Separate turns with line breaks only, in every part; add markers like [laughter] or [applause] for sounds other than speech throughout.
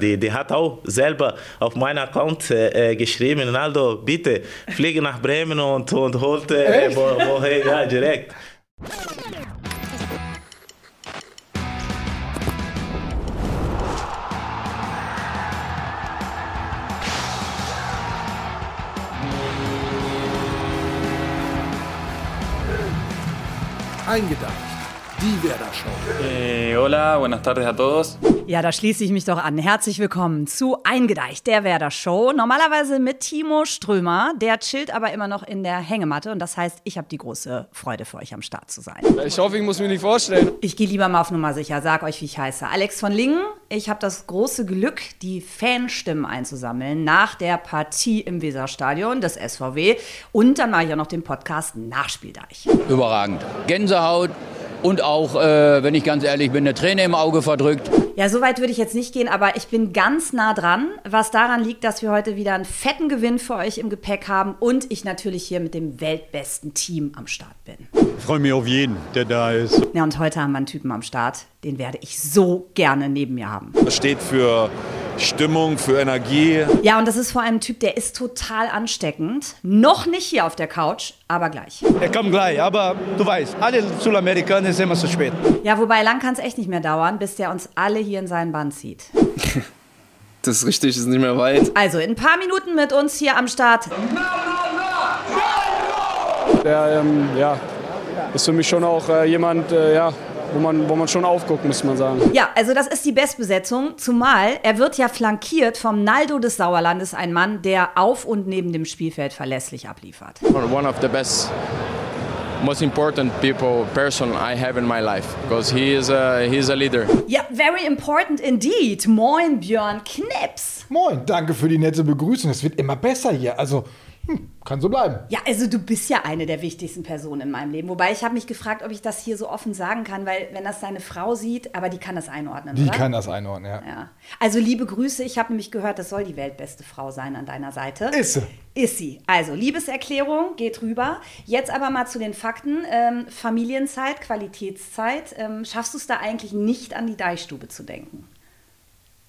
Die, die hat auch selber auf meinen Account äh, geschrieben, Ronaldo, bitte fliege nach Bremen und, und holt äh, wo, woher, ja, direkt.
Eingedacht. Die Werder Show.
Hola, buenas tardes a todos.
Ja, da schließe ich mich doch an. Herzlich willkommen zu Eingedeicht, der Werder Show. Normalerweise mit Timo Strömer. Der chillt aber immer noch in der Hängematte. Und das heißt, ich habe die große Freude für euch am Start zu sein.
Ich hoffe, ich muss mich nicht vorstellen.
Ich gehe lieber mal auf Nummer sicher. Sag euch, wie ich heiße. Alex von Lingen. Ich habe das große Glück, die Fanstimmen einzusammeln nach der Partie im Weserstadion des SVW. Und dann mache ich auch noch den Podcast Nachspieldeich.
Überragend. Gänsehaut und auch, äh, wenn ich ganz ehrlich bin, eine Träne im Auge verdrückt.
Ja, so weit würde ich jetzt nicht gehen, aber ich bin ganz nah dran, was daran liegt, dass wir heute wieder einen fetten Gewinn für euch im Gepäck haben und ich natürlich hier mit dem weltbesten Team am Start bin.
Ich freue mich auf jeden, der da ist.
Ja, und heute haben wir einen Typen am Start, den werde ich so gerne neben mir haben.
Das steht für Stimmung, für Energie.
Ja, und das ist vor allem ein Typ, der ist total ansteckend. Noch nicht hier auf der Couch, aber gleich.
Er kommt gleich, aber du weißt, alle Südamerikaner sind immer zu spät.
Ja, wobei lang kann es echt nicht mehr dauern, bis der uns alle hier in seinen Bann zieht. [laughs]
Das ist richtig, ist nicht mehr weit.
Also in ein paar Minuten mit uns hier am Start.
Der ähm, ja, ist für mich schon auch äh, jemand, äh, ja, wo man, wo man schon aufguckt, muss man sagen.
Ja, also das ist die Bestbesetzung, zumal er wird ja flankiert vom Naldo des Sauerlandes, ein Mann, der auf und neben dem Spielfeld verlässlich abliefert.
One of the best, most important people, person I have in my life, because he is a, he is a leader.
Ja, very important indeed. Moin, Björn Knips.
Moin, danke für die nette Begrüßung. Es wird immer besser hier. Also, hm, kann so bleiben.
Ja, also du bist ja eine der wichtigsten Personen in meinem Leben. Wobei ich habe mich gefragt, ob ich das hier so offen sagen kann, weil wenn das deine Frau sieht, aber die kann das einordnen,
Die
oder?
kann das einordnen, ja.
Ja. Also liebe Grüße, ich habe nämlich gehört, das soll die weltbeste Frau sein an deiner Seite.
Ist sie.
Ist sie. Also Liebeserklärung, geht rüber. Jetzt aber mal zu den Fakten. Ähm, Familienzeit, Qualitätszeit. Ähm, schaffst du es da eigentlich nicht an die Deichstube zu denken?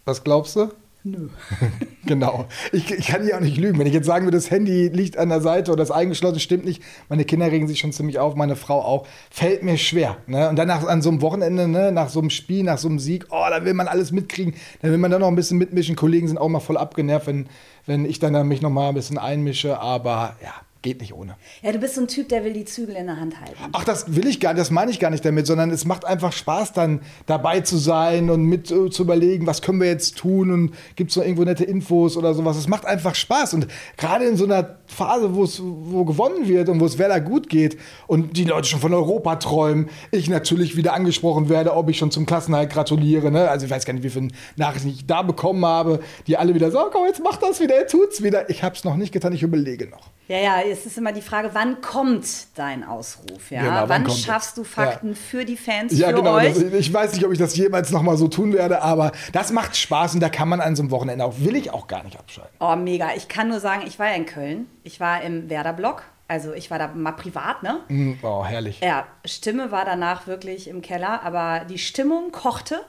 Was glaubst du? Nö. [laughs] genau. Ich, ich kann ja auch nicht lügen. Wenn ich jetzt sagen würde, das Handy liegt an der Seite oder das eingeschlossen, stimmt nicht. Meine Kinder regen sich schon ziemlich auf, meine Frau auch. Fällt mir schwer. Ne? Und dann nach, an so einem Wochenende, ne? nach so einem Spiel, nach so einem Sieg, oh, da will man alles mitkriegen. Dann will man dann noch ein bisschen mitmischen. Kollegen sind auch mal voll abgenervt, wenn, wenn ich dann, dann mich noch mal ein bisschen einmische. Aber ja, geht nicht ohne.
Ja, du bist so ein Typ, der will die Zügel in der Hand halten.
Ach, das will ich gar nicht, das meine ich gar nicht damit, sondern es macht einfach Spaß, dann dabei zu sein und mit äh, zu überlegen, was können wir jetzt tun und gibt es noch irgendwo nette Infos oder sowas. Es macht einfach Spaß und gerade in so einer Phase, wo es wo gewonnen wird und wo es Werder gut geht und die Leute schon von Europa träumen, ich natürlich wieder angesprochen werde, ob ich schon zum Klassenhalt gratuliere. Ne? Also ich weiß gar nicht, wie viele Nachrichten ich da bekommen habe, die alle wieder sagen, komm, jetzt mach das wieder, jetzt tut's wieder. Ich habe es noch nicht getan, ich überlege noch.
Ja, ja, es ist immer die Frage, wann kommt dein Ausruf? Ja?
Genau, wann
wann schaffst du Fakten für die Fans,
Ja,
für
genau.
euch?
Das, ich weiß nicht, ob ich das jemals noch mal so tun werde, aber das macht Spaß und da kann man an so einem Wochenende auch, will ich auch gar nicht abschalten.
Oh, mega. Ich kann nur sagen, ich war ja in Köln. Ich war im Werder-Block. Also ich war da mal privat, ne?
Oh, herrlich.
Ja, Stimme war danach wirklich im Keller, aber die Stimmung kochte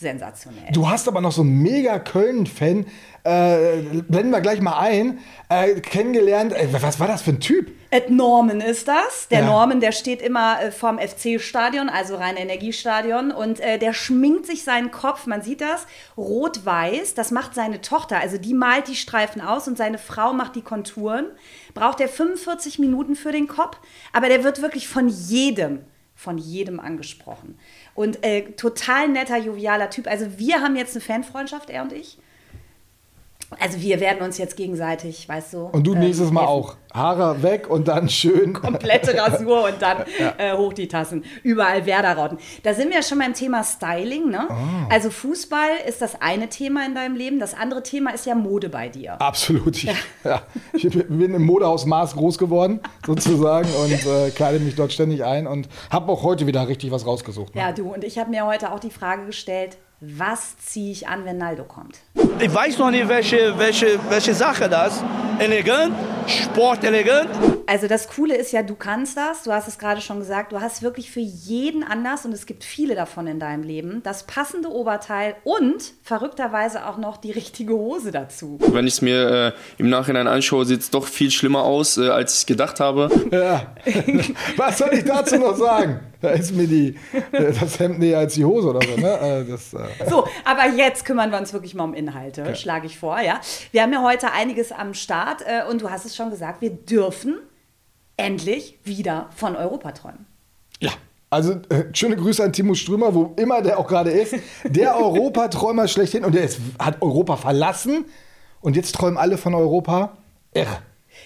sensationell.
Du hast aber noch so einen mega Köln-Fan, äh, blenden wir gleich mal ein, äh, kennengelernt. Äh, was war das für ein Typ?
Ed Norman ist das. Der
Ja.
Norman, der steht immer äh, vorm FC-Stadion, also rein Energiestadion, und äh, der schminkt sich seinen Kopf, man sieht das, rot-weiß. Das macht seine Tochter, also die malt die Streifen aus und seine Frau macht die Konturen. Braucht er 45 Minuten für den Kopf, aber der wird wirklich von jedem, von jedem angesprochen. Und äh, total netter, jovialer Typ. Also wir haben jetzt eine Fanfreundschaft, er und ich. Also wir werden uns jetzt gegenseitig, weißt du.
Und du
ähm,
nächstes Mal
helfen.
auch. Haare weg und dann schön.
komplette Rasur und dann [laughs] äh, hoch die Tassen. Überall Werder-Rauten. Da sind wir ja schon beim Thema Styling. Ne? Also Fußball ist das eine Thema in deinem Leben. Das andere Thema ist ja Mode bei dir.
Absolut. Ich, ja. ich bin im Modehaus Maß groß geworden, sozusagen, und äh, kleide mich dort ständig ein und habe auch heute wieder richtig was rausgesucht. Ne?
Ja, du und ich habe mir heute auch die Frage gestellt, Was ziehe ich an, wenn Naldo kommt?
Ich weiß noch nicht, welche, welche, welche Sache das. Elegant, sportelegant.
Also das Coole ist ja, du kannst das, du hast es gerade schon gesagt, du hast wirklich für jeden Anlass und es gibt viele davon in deinem Leben, das passende Oberteil und verrückterweise auch noch die richtige Hose dazu.
Wenn ich es mir äh, im Nachhinein anschaue, sieht es doch viel schlimmer aus, äh, als ich gedacht habe.
Ja. [laughs] Was soll ich dazu noch sagen? Da ist mir die, äh, das Hemd näher als die Hose oder so. Ne? Äh, Das, äh,
So, aber jetzt kümmern wir uns wirklich mal um Inhalte, schlage ich vor, ja. Wir haben ja heute einiges am Start äh, und du hast es schon gesagt, wir dürfen endlich wieder von Europa träumen.
ja. Also äh, schöne Grüße an Timo Strömer, wo immer der auch gerade ist. Der Europaträumer [laughs] schlechthin und der ist, hat Europa verlassen und jetzt träumen alle von Europa. Irre.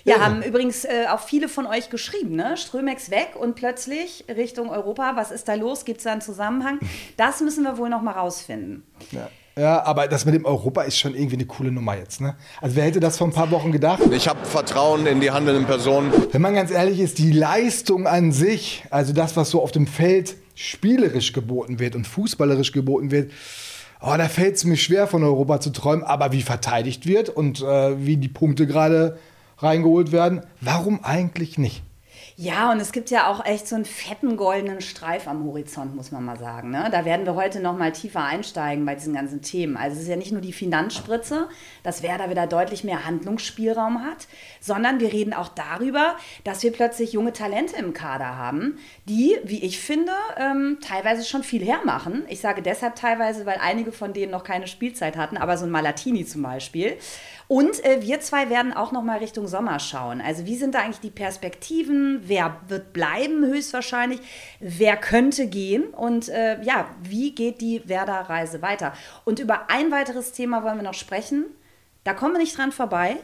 Ja, haben übrigens äh, auch viele von euch geschrieben, ne? Strömex weg und plötzlich Richtung Europa. Was ist da los? Gibt es da einen Zusammenhang? Das müssen wir wohl noch mal rausfinden.
Ja. Ja, aber das mit dem Europa ist schon irgendwie eine coole Nummer jetzt. Ne? Also wer hätte das vor ein paar Wochen gedacht?
Ich habe Vertrauen in die handelnden Personen.
Wenn man ganz ehrlich ist, die Leistung an sich, also das, was so auf dem Feld spielerisch geboten wird und fußballerisch geboten wird, oh, da fällt es mir schwer, von Europa zu träumen. Aber wie verteidigt wird und äh, wie die Punkte gerade reingeholt werden, warum eigentlich nicht?
Ja, und es gibt ja auch echt so einen fetten goldenen Streif am Horizont, muss man mal sagen. Ne? Da werden wir heute noch mal tiefer einsteigen bei diesen ganzen Themen. Also es ist ja nicht nur die Finanzspritze, dass wer da wieder deutlich mehr Handlungsspielraum hat, sondern wir reden auch darüber, dass wir plötzlich junge Talente im Kader haben, die, wie ich finde, ähm, teilweise schon viel hermachen. Ich sage deshalb teilweise, weil einige von denen noch keine Spielzeit hatten, aber so ein Malatini zum Beispiel. Und äh, wir zwei werden auch noch mal Richtung Sommer schauen. Also wie sind da eigentlich die Perspektiven? Wer wird bleiben höchstwahrscheinlich? Wer könnte gehen? Und äh, ja, wie geht die Werder-Reise weiter? Und über ein weiteres Thema wollen wir noch sprechen. Da kommen wir nicht dran vorbei.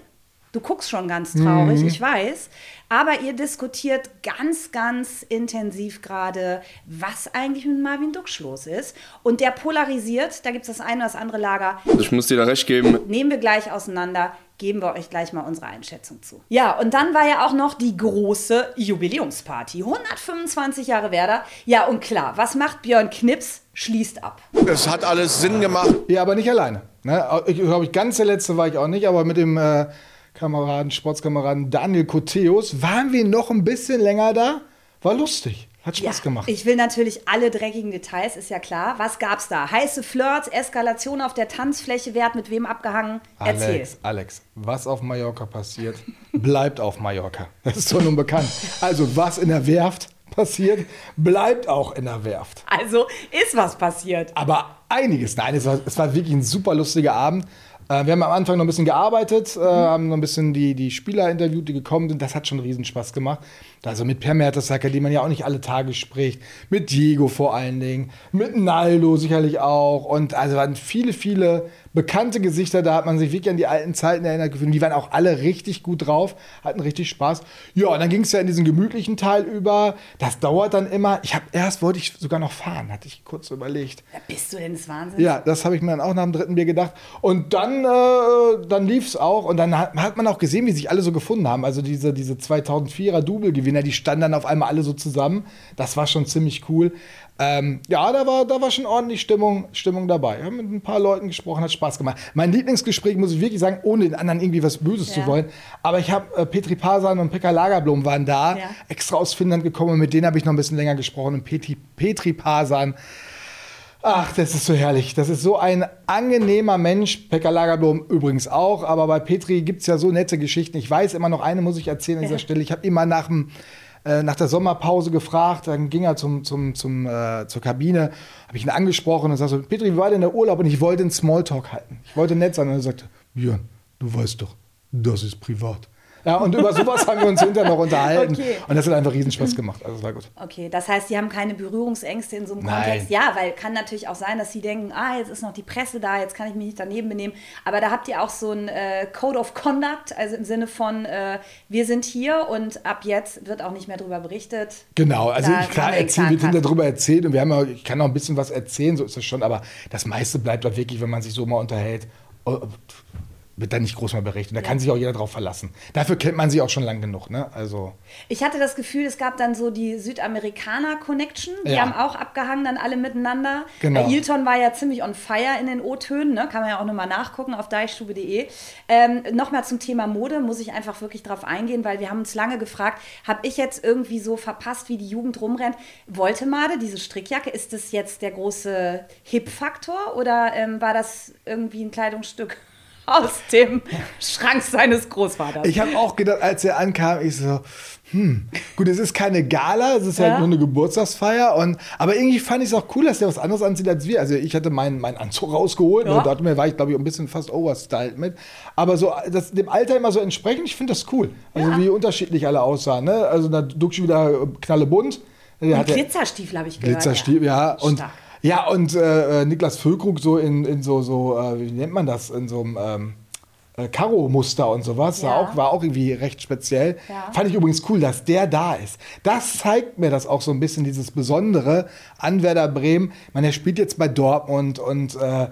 Du guckst schon ganz traurig, ich weiß. Aber ihr diskutiert ganz, ganz intensiv gerade, was eigentlich mit Marvin Duksch los ist. Und der polarisiert, da gibt es das eine oder das andere Lager.
Ich muss dir da recht geben.
Nehmen wir gleich auseinander, geben wir euch gleich mal unsere Einschätzung zu. Ja, und dann war ja auch noch die große Jubiläumsparty. 125 Jahre Werder. Ja, und klar, was macht Björn Knips? Schließt ab.
Es hat alles Sinn gemacht.
Ja, aber nicht alleine. Ne? Ich glaube, ich ganz der letzte war ich auch nicht, aber mit dem äh, Kameraden, Sportskameraden Daniel Koteus waren wir noch ein bisschen länger da. War lustig. Hat Spaß
ja,
gemacht.
Ich will natürlich alle dreckigen Details, ist ja klar. Was gab's da? Heiße Flirts, Eskalation auf der Tanzfläche, wer hat mit wem abgehangen? Erzähl.
Alex, Alex, was auf Mallorca passiert, bleibt auf Mallorca. Das ist doch nun bekannt. Also, was in der Werft passiert, bleibt auch in der Werft.
Also ist was passiert.
Aber einiges. Nein, es war, es war wirklich ein super lustiger Abend. Äh, wir haben am Anfang noch ein bisschen gearbeitet, äh, haben noch ein bisschen die, die Spieler interviewt, die gekommen sind. Das hat schon riesen Spaß gemacht. Also mit Per Mertesacker, den man ja auch nicht alle Tage spricht. Mit Diego vor allen Dingen. Mit Naldo sicherlich auch. Und also waren viele, viele bekannte Gesichter. Da hat man sich wirklich an die alten Zeiten erinnert gefühlt. Die waren auch alle richtig gut drauf, hatten richtig Spaß. Ja, und dann ging es ja in diesen gemütlichen Teil über. Das dauert dann immer. Ich habe erst wollte ich sogar noch fahren, hatte ich kurz überlegt.
Ja, bist du denn des Wahnsinns?
Ja, das habe ich mir dann auch nach dem dritten Bier gedacht. Und dann, äh, dann lief es auch. Und dann hat, hat man auch gesehen, wie sich alle so gefunden haben. Also diese, diese 2004er Double-Gewinner, die standen dann auf einmal alle so zusammen. Das war schon ziemlich cool. Ähm, ja, da war, da war schon ordentlich Stimmung, Stimmung dabei. Wir haben mit ein paar Leuten gesprochen, hat Spaß gemacht. Mein Lieblingsgespräch, muss ich wirklich sagen, ohne den anderen irgendwie was Böses
Ja.
zu wollen. Aber ich habe äh, Petri Pasan und Pekka Lagerblom waren da,
Ja.
extra aus Finnland gekommen und mit denen habe ich noch ein bisschen länger gesprochen. Und Petri, Petri Pasan, Ach, das ist so herrlich. Das ist so ein angenehmer Mensch. Pekka Lagerblom übrigens auch. Aber bei Petri gibt es ja so nette Geschichten. Ich weiß immer noch eine, muss ich erzählen an dieser Stelle. Ich habe mal nach, dem, äh, nach der Sommerpause gefragt. Dann ging er zum, zum, zum, äh, zur Kabine. Habe ich ihn angesprochen und sagte so, Petri, wie war denn der Urlaub? Und ich wollte einen Smalltalk halten. Ich wollte nett sein. Und er sagte, Björn, du weißt doch, das ist privat. Ja, und über sowas haben wir uns hinterher noch unterhalten.
Okay.
Und das hat einfach riesen Spaß gemacht. Also es war gut.
Okay, das heißt, die haben keine Berührungsängste in so einem
Nein.
Kontext. Ja, weil kann natürlich auch sein, dass sie denken, ah, jetzt ist noch die Presse da, jetzt kann ich mich nicht daneben benehmen. Aber da habt ihr auch so ein äh, Code of Conduct, also im Sinne von, äh, wir sind hier und ab jetzt wird auch nicht mehr darüber berichtet.
Genau, also
Da
ich, klar erzählen, wir
exakt-
sind darüber erzählt und wir haben ja, ich kann auch ein bisschen was erzählen, so ist das schon, aber das meiste bleibt doch wirklich, wenn man sich so mal unterhält. Oh, wird dann nicht groß mal berichtet. Da kann sich auch jeder drauf verlassen. Dafür kennt man sie auch schon lang genug. Ne? Also,
Ich hatte das Gefühl, es gab dann so die Südamerikaner-Connection. Die
Ja.
haben auch abgehangen dann alle miteinander.
Genau.
Äh, Ilton war ja ziemlich on fire in den O-Tönen. Ne? Kann man ja auch nochmal nachgucken auf deichstube.de. Ähm, nochmal zum Thema Mode muss ich einfach wirklich drauf eingehen, weil wir haben uns lange gefragt, habe ich jetzt irgendwie so verpasst, wie die Jugend rumrennt? Wollte Made diese Strickjacke, ist das jetzt der große Hip-Faktor oder ähm, war das irgendwie ein Kleidungsstück aus dem Schrank seines Großvaters?
ich habe auch gedacht, als er ankam, ich so, hm, gut, es ist keine Gala, es ist
Ja.
halt nur eine Geburtstagsfeier. Und, aber irgendwie fand ich es auch cool, dass der was anderes anzieht als wir. Also ich hatte meinen, meinen Anzug rausgeholt
Ja.
und dort war ich, glaube ich, ein bisschen fast overstyled mit. Aber so das, dem Alter immer so entsprechend, ich finde das cool. Also wie unterschiedlich alle aussahen. Ne? Also da Duxi wieder äh, knallebunt. Der
Und
ja-
Glitzerstiefel habe ich gehört.
Glitzerstiefel, ja. Und,
Stark.
Ja, und äh, äh, Niklas Füllkrug so in, in so, so äh, wie nennt man das, in so einem ähm, äh, Karo-Muster und sowas.
Ja.
War, auch, war auch irgendwie recht speziell.
Ja.
Fand ich übrigens cool, dass der da ist. Das zeigt mir das auch so ein bisschen, dieses Besondere an Werder Bremen. Man, der spielt jetzt bei Dortmund und äh,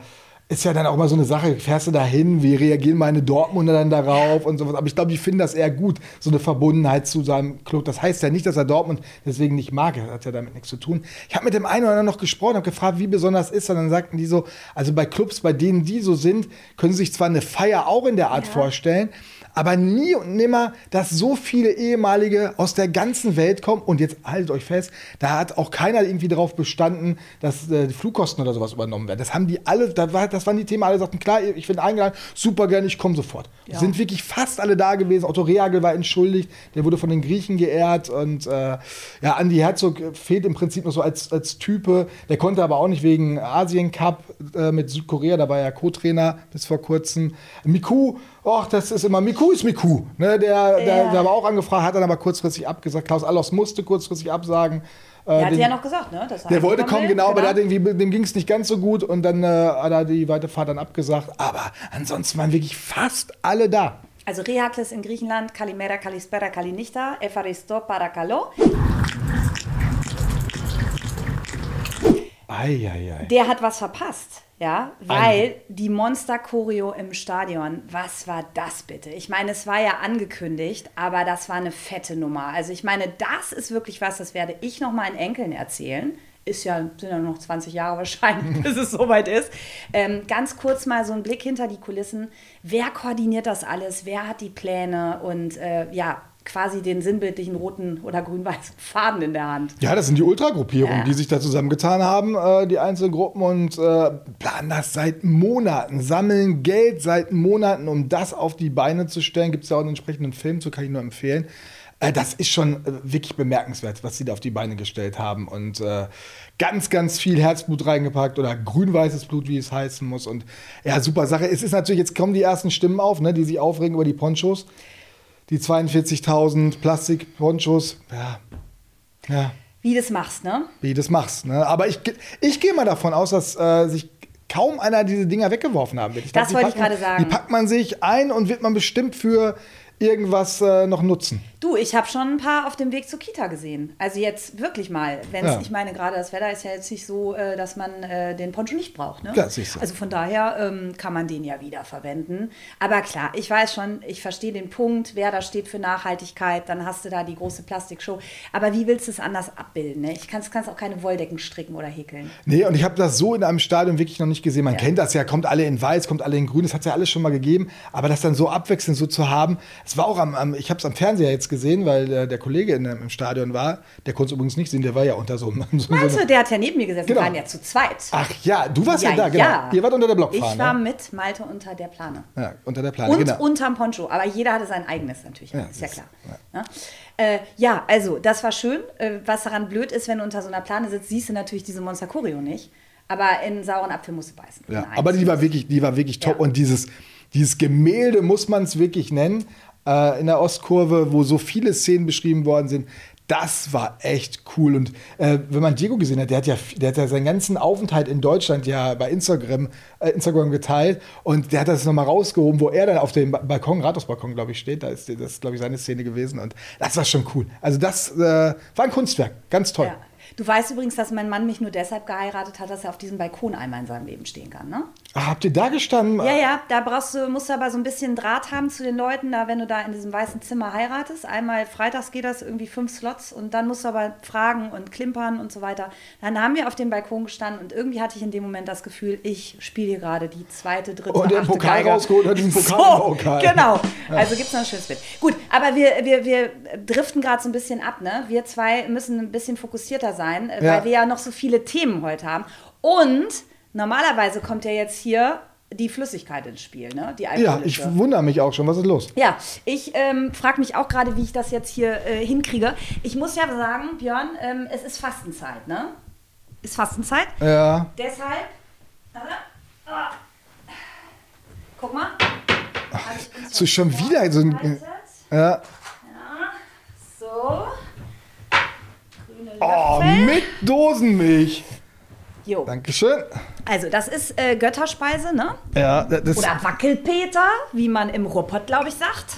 ist ja dann auch mal so eine Sache, fährst du da hin, wie reagieren meine Dortmunder dann darauf und sowas. Aber ich glaube, die finden das eher gut, so eine Verbundenheit zu seinem Club. Das heißt ja nicht, dass er Dortmund deswegen nicht mag, das hat ja damit nichts zu tun. Ich habe mit dem einen oder anderen noch gesprochen, habe gefragt, wie besonders ist er. Dann sagten die so, also bei Clubs, bei denen die so sind, können sie sich zwar eine Feier auch in der Art vorstellen, aber nie und nimmer, dass so viele ehemalige aus der ganzen Welt kommen. Und jetzt haltet euch fest, da hat auch keiner irgendwie darauf bestanden, dass äh, die Flugkosten oder sowas übernommen werden. Das haben die alle, da war, das waren die Themen, alle sagten, klar, ich bin eingeladen, super gerne, ich komme sofort. Sind wirklich fast alle da gewesen. Otto Rehagel war entschuldigt, der wurde von den Griechen geehrt. Und äh, ja, Andi Herzog fehlt im Prinzip noch so als, als Type. Der konnte aber auch nicht wegen Asien Cup äh, mit Südkorea, da war er Co-Trainer bis vor kurzem. Miku, Och, das ist immer, Miku ist Miku. Ne, der,
Ja.
der war auch angefragt, hat dann aber kurzfristig abgesagt. Klaus Allofs musste kurzfristig absagen. Äh,
Der hat
den-
ja noch gesagt, ne? dass er
der wollte
kommen will.
genau, aber irgendwie, dem ging es nicht ganz so gut und dann äh, hat er die Weiterfahrt dann abgesagt. Aber ansonsten waren wirklich fast alle da.
Also Rehakles in Griechenland, Kalimera, Kalispera, Kalinichta, Evaristo, Parakalo.
Eieiei.
Der hat was verpasst, ja, weil die Monster-Choreo im Stadion, was war das bitte? Ich meine, es war ja angekündigt, aber das war eine fette Nummer. Also ich meine, das ist wirklich was, das werde ich noch meinen Enkeln erzählen. Ist ja, sind ja noch 20 Jahre wahrscheinlich, [laughs] bis es soweit ist. Ähm, ganz kurz mal so ein Blick hinter die Kulissen. Wer koordiniert das alles? Wer hat die Pläne? Und äh, ja, quasi den sinnbildlichen roten oder grün-weißen Faden in der Hand.
Ja, das sind die Ultragruppierungen,
Ja.
die sich da zusammengetan haben, äh, die einzelnen Gruppen und äh, planen das seit Monaten, sammeln Geld seit Monaten, um das auf die Beine zu stellen. Gibt es ja auch einen entsprechenden Film zu, kann ich nur empfehlen. Äh, das ist schon äh, wirklich bemerkenswert, was sie da auf die Beine gestellt haben und äh, ganz, ganz viel Herzblut reingepackt oder grün-weißes Blut, wie es heißen muss. Und ja, super Sache. Es ist natürlich, jetzt kommen die ersten Stimmen auf, ne, die sich aufregen über die Ponchos. Die 42.000 Plastik-Ponchos. Ja. Ja
Wie das machst, ne?
wie das machst. Ne? Aber ich, ich gehe mal davon aus, dass äh, sich kaum einer diese Dinger weggeworfen haben wird. Ich
Das wollte ich gerade sagen.
Die packt man sich ein und wird man bestimmt für irgendwas äh, noch nutzen.
Du, ich habe schon ein paar auf dem Weg zur Kita gesehen. Also jetzt wirklich mal. Wenn
Ja.
ich meine, gerade das Wetter ist ja jetzt nicht so, äh, dass man äh, den Poncho nicht braucht. Ne?
Ja, du.
Also von daher ähm, kann man den ja wieder verwenden. Aber klar, ich weiß schon, ich verstehe den Punkt, wer da steht für Nachhaltigkeit, dann hast du da die große Plastikshow. Aber wie willst du es anders abbilden? Ne? Ich kann es auch keine Wolldecken stricken oder häkeln.
Nee, und ich habe das so in einem Stadion wirklich noch nicht gesehen. Man
Ja.
kennt das ja, kommt alle in weiß, kommt alle in grün, das hat es ja alles schon mal gegeben. Aber das dann so abwechselnd so zu haben, es war auch am, am ich habe es am Fernseher jetzt gesehen, weil äh, der Kollege in, im Stadion war, der konnte es übrigens nicht sehen, der war ja unter so, einem- [laughs] so
Meinst
so
du, der hat ja neben mir gesessen,
Genau.
wir waren ja zu zweit.
Ach ja, du warst ja,
Ja,
da, genau.
ja.
Ihr wart unter der Blockfahne.
Ich war mit Malte unter der Plane.
ja, unter der Plane,
Und
genau.
unterm Poncho. Aber jeder hatte sein eigenes natürlich.
Ja,
ist ja klar.
du,
Ja. Äh, ja, also das war schön. Äh, was daran blöd ist, wenn du unter so einer Plane sitzt, siehst du natürlich diese Monster Choreo nicht. Aber in sauren Apfel musst du beißen.
Ja,
Nein.
aber die war wirklich, die war wirklich top.
Ja.
Und dieses, dieses Gemälde muss man es wirklich nennen, äh, in der Ostkurve, wo so viele Szenen beschrieben worden sind. Das war echt cool. Und äh, wenn man Diego gesehen hat, der hat, ja, der hat ja seinen ganzen Aufenthalt in Deutschland ja bei Instagram, äh, Instagram geteilt. Und der hat das nochmal rausgehoben, wo er dann auf dem Ba- Balkon, Rathausbalkon, glaube ich, steht. Da ist das, glaube ich, seine Szene gewesen. Und das war schon cool. Also, das äh, war ein Kunstwerk. Ganz toll.
Ja. Du weißt übrigens, dass mein Mann mich nur deshalb geheiratet hat, dass er auf diesem Balkon einmal in seinem Leben stehen kann, ne?
Ach, habt ihr da gestanden?
Ja, ja, da brauchst du, musst du aber so ein bisschen Draht haben zu den Leuten, da, wenn du da in diesem weißen Zimmer heiratest. Einmal freitags geht das irgendwie fünf Slots und dann musst du aber fragen und klimpern und so weiter. Dann haben wir auf dem Balkon gestanden und irgendwie hatte ich in dem Moment das Gefühl, ich spiele hier gerade die zweite, dritte,
Und den
achte
Pokal
Geige.
rausgeholt hat diesen Pokal
so,
Pokal.
Genau. Also gibt es noch ein schönes Bild. Gut, aber wir, wir, wir driften gerade so ein bisschen ab, ne? Wir zwei müssen ein bisschen fokussierter sein, äh,
Ja.
weil wir ja noch so viele Themen heute haben. Und normalerweise kommt ja jetzt hier die Flüssigkeit ins Spiel, ne? Die
Ja, ich wundere mich auch schon. Was ist los?
Ja, ich ähm, frage mich auch gerade, wie ich das jetzt hier äh, hinkriege. Ich muss ja sagen, Björn, ähm, es ist Fastenzeit, ne? Ist Fastenzeit.
Ja.
Deshalb. Warte. Ah. Guck mal. Uns
So schon wieder so ein. Ja.
So. Grüne
Oh, mit Dosenmilch.
Jo.
Dankeschön.
Also, das ist äh, Götterspeise, ne?
Ja, das
Oder Wackelpeter, wie man im Ruhrpott, glaube ich, sagt.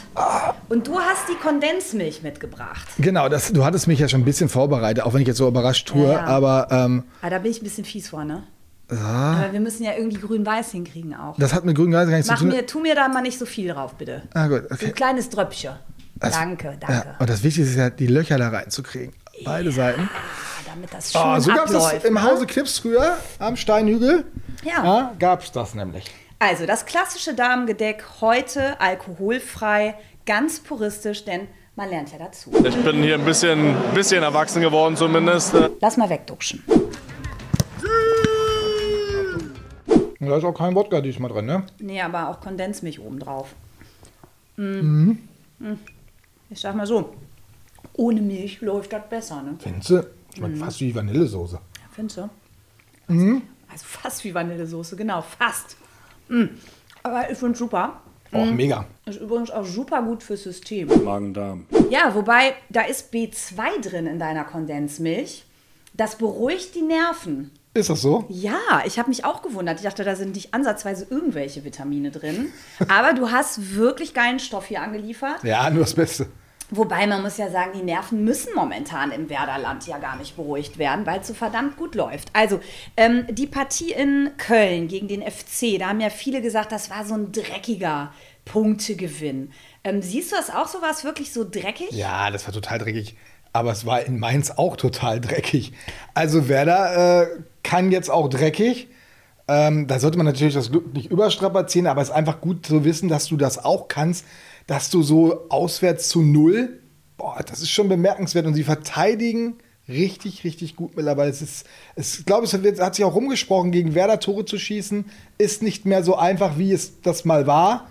Und du hast die Kondensmilch mitgebracht.
Genau, das, du hattest mich ja schon ein bisschen vorbereitet, auch wenn ich jetzt so überrascht tue.
Ja, ja.
Aber ähm,
Ah, da bin ich ein bisschen fies vor, ne? Aber wir müssen ja irgendwie grün-weiß hinkriegen auch.
das hat mit grün gar nichts zu
Mach
tun.
mir, tu mir da mal nicht so viel drauf, bitte.
Ah, gut,
So
okay.
ein kleines Dröpfchen. danke, danke.
Ja, und das Wichtigste ist ja, die Löcher da reinzukriegen. Beide Seiten.
Ah, damit das schön
Oh, so gab es das im
ne?
Hause Knips früher am Steinhügel.
Ja.
Ja, gab es das nämlich.
Also, das klassische Damengedeck heute alkoholfrei, ganz puristisch, denn man lernt ja dazu.
Ich bin hier ein bisschen, bisschen erwachsen geworden zumindest.
Lass mal wegduschen.
Da ist auch kein Wodka diesmal drin, ne?
Nee, aber auch Kondensmilch obendrauf. Mm. Mm. Ich sag mal so, ohne Milch läuft das besser, ne?
Findest du? Schmeckt
Mhm.
fast wie Vanillesoße.
Findest du?
Mhm.
Also fast wie Vanillesoße, genau, fast. Mm. Aber ich finde super.
Oh,
Mhm.
mega.
Ist übrigens auch super gut fürs System.
Magen-Darm.
Ja, wobei, da ist B2 drin in deiner Kondensmilch. Das beruhigt die Nerven.
Ist das so?
Ja, ich habe mich auch gewundert. Ich dachte, da sind nicht ansatzweise irgendwelche Vitamine drin. Aber du hast wirklich geilen Stoff hier angeliefert.
Ja, nur das Beste.
Wobei man muss ja sagen, die Nerven müssen momentan im Werderland ja gar nicht beruhigt werden, weil es so verdammt gut läuft. Also ähm, die Partie in Köln gegen den FC, da haben ja viele gesagt, das war so ein dreckiger Punktegewinn. Ähm, siehst du das auch so? War es wirklich so dreckig?
Ja, das war total dreckig. Aber es war in Mainz auch total dreckig. Also Werder äh, kann jetzt auch dreckig. Ähm, da sollte man natürlich das Glück nicht überstrapazieren, aber es ist einfach gut zu wissen, dass du das auch kannst, dass du so auswärts zu null, boah, das ist schon bemerkenswert und sie verteidigen richtig, richtig gut mittlerweile. Es ist, ich glaube, es hat sich auch rumgesprochen, gegen Werder Tore zu schießen, ist nicht mehr so einfach, wie es das mal war.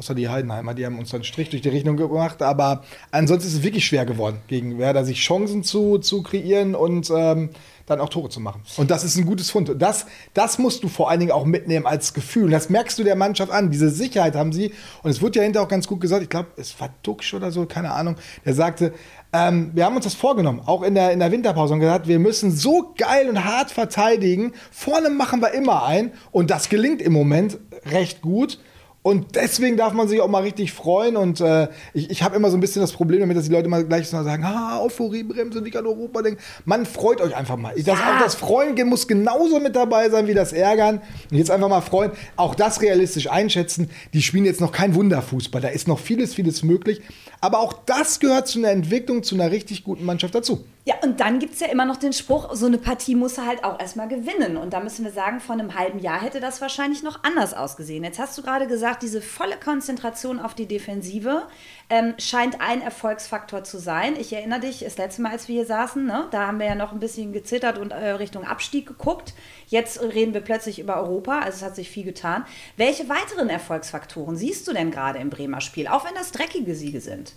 Außer die Heidenheimer, die haben uns dann Strich durch die Rechnung gemacht. Aber ansonsten ist es wirklich schwer geworden, gegen Werder sich Chancen zu, zu kreieren und ähm, dann auch Tore zu machen. Und das ist ein gutes Fund. Und Das, das musst du vor allen Dingen auch mitnehmen als Gefühl. Das merkst du der Mannschaft an. Diese Sicherheit haben sie. Und es wird ja hinterher auch ganz gut gesagt. Ich glaube, es war Duxch oder so, keine Ahnung. Der sagte, ähm, wir haben uns das vorgenommen, auch in der, in der Winterpause, und gesagt, wir müssen so geil und hart verteidigen. Vorne machen wir immer ein. Und das gelingt im Moment recht gut. Und deswegen darf man sich auch mal richtig freuen. Und äh, ich, ich habe immer so ein bisschen das Problem damit, dass die Leute mal gleich so sagen, ah, Euphorie-Bremse, nicht an Europa denken. Man freut euch einfach mal. Das, Auch das Freuen muss genauso mit dabei sein wie das Ärgern. Und jetzt einfach mal freuen. Auch das realistisch einschätzen. Die spielen jetzt noch kein Wunderfußball. Da ist noch vieles, vieles möglich. Aber auch das gehört zu einer Entwicklung, zu einer richtig guten Mannschaft dazu.
Ja, und dann gibt es ja immer noch den Spruch, so eine Partie muss er halt auch erstmal gewinnen. Und da müssen wir sagen, vor einem halben Jahr hätte das wahrscheinlich noch anders ausgesehen. Jetzt hast du gerade gesagt, diese volle Konzentration auf die Defensive ähm, scheint ein Erfolgsfaktor zu sein. Ich erinnere dich, das letzte Mal, als wir hier saßen, ne, da haben wir ja noch ein bisschen gezittert und äh, Richtung Abstieg geguckt. Jetzt reden wir plötzlich über Europa, also es hat sich viel getan. Welche weiteren Erfolgsfaktoren siehst du denn gerade im Bremer Spiel, auch wenn das dreckige Siege sind?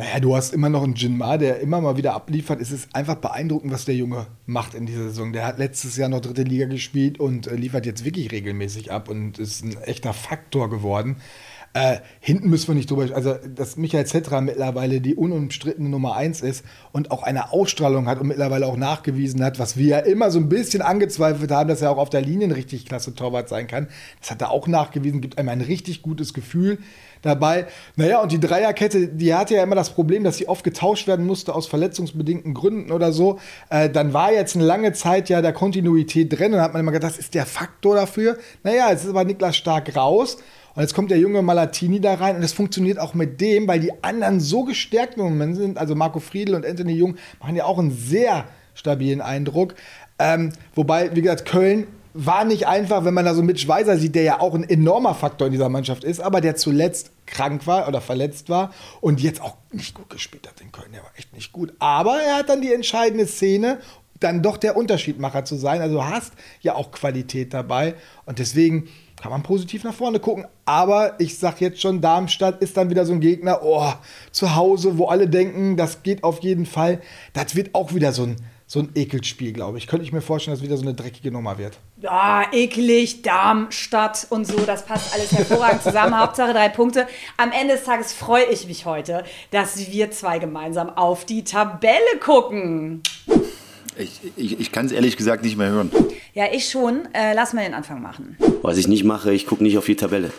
Naja, du hast immer noch einen Jinmar, der immer mal wieder abliefert. Es ist einfach beeindruckend, was der Junge macht in dieser Saison. Der hat letztes Jahr noch dritte Liga gespielt und äh, liefert jetzt wirklich regelmäßig ab und ist ein echter Faktor geworden. Äh, hinten müssen wir nicht drüber, also dass Michael Zetra mittlerweile die unumstrittene Nummer eins ist und auch eine Ausstrahlung hat und mittlerweile auch nachgewiesen hat, was wir ja immer so ein bisschen angezweifelt haben, dass er auch auf der Linie ein richtig klasse Torwart sein kann. Das hat er auch nachgewiesen, gibt einem ein richtig gutes Gefühl dabei. Naja, und die Dreierkette, die hatte ja immer das Problem, dass sie oft getauscht werden musste aus verletzungsbedingten Gründen oder so. Äh, dann war jetzt eine lange Zeit ja der Kontinuität drin und hat man immer gedacht, das ist der Faktor dafür. Naja, jetzt ist aber Niklas Stark raus. Und jetzt kommt der junge Malatini da rein und es funktioniert auch mit dem, weil die anderen so gestärkt im Moment sind. Also Marco Friedl und Anthony Jung machen ja auch einen sehr stabilen Eindruck. Ähm, wobei, wie gesagt, Köln war nicht einfach, wenn man da so Mitch Weiser sieht, der ja auch ein enormer Faktor in dieser Mannschaft ist, aber der zuletzt krank war oder verletzt war und jetzt auch nicht gut gespielt hat in Köln. Der war echt nicht gut. Aber er hat dann die entscheidende Szene, dann doch der Unterschiedmacher zu sein. Also du hast ja auch Qualität dabei und deswegen kann man positiv nach vorne gucken. Aber ich sag jetzt schon, Darmstadt ist dann wieder so ein Gegner, oh, zu Hause, wo alle denken, das geht auf jeden Fall. Das wird auch wieder so ein so ein Ekelspiel, glaube ich. Könnte ich mir vorstellen, dass es wieder so eine dreckige Nummer wird.
Ja, eklig, Darmstadt und so, das passt alles hervorragend zusammen. [laughs] Hauptsache drei Punkte. Am Ende des Tages freue ich mich heute, dass wir zwei gemeinsam auf die Tabelle gucken.
Ich, ich, ich kann es ehrlich gesagt nicht mehr hören.
Ja, ich schon. Äh, lass mal den Anfang machen.
Was ich nicht mache, ich gucke nicht auf die Tabelle.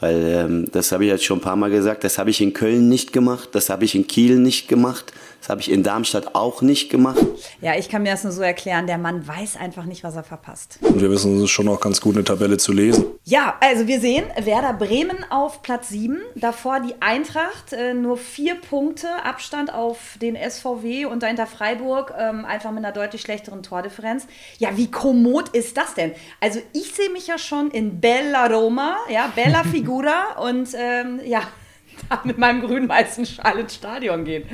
Weil ähm, das habe ich jetzt schon ein paar Mal gesagt, das habe ich in Köln nicht gemacht, das habe ich in Kiel nicht gemacht, das habe ich in Darmstadt auch nicht gemacht.
Ja, ich kann mir das nur so erklären, der Mann weiß einfach nicht, was er verpasst.
Und wir wissen, es ist schon auch ganz gut, eine Tabelle zu lesen.
Ja, also wir sehen Werder Bremen auf Platz 7, davor die Eintracht, äh, nur vier Punkte Abstand auf den SVW und dahinter Freiburg, ähm, einfach mit einer deutlich schlechteren Tordifferenz. Ja, wie kommod ist das denn? Also ich sehe mich ja schon in Bella Roma, ja, Bella [laughs] Figura und ähm, ja, [laughs] mit meinem grün-weißen Schal ins Stadion gehen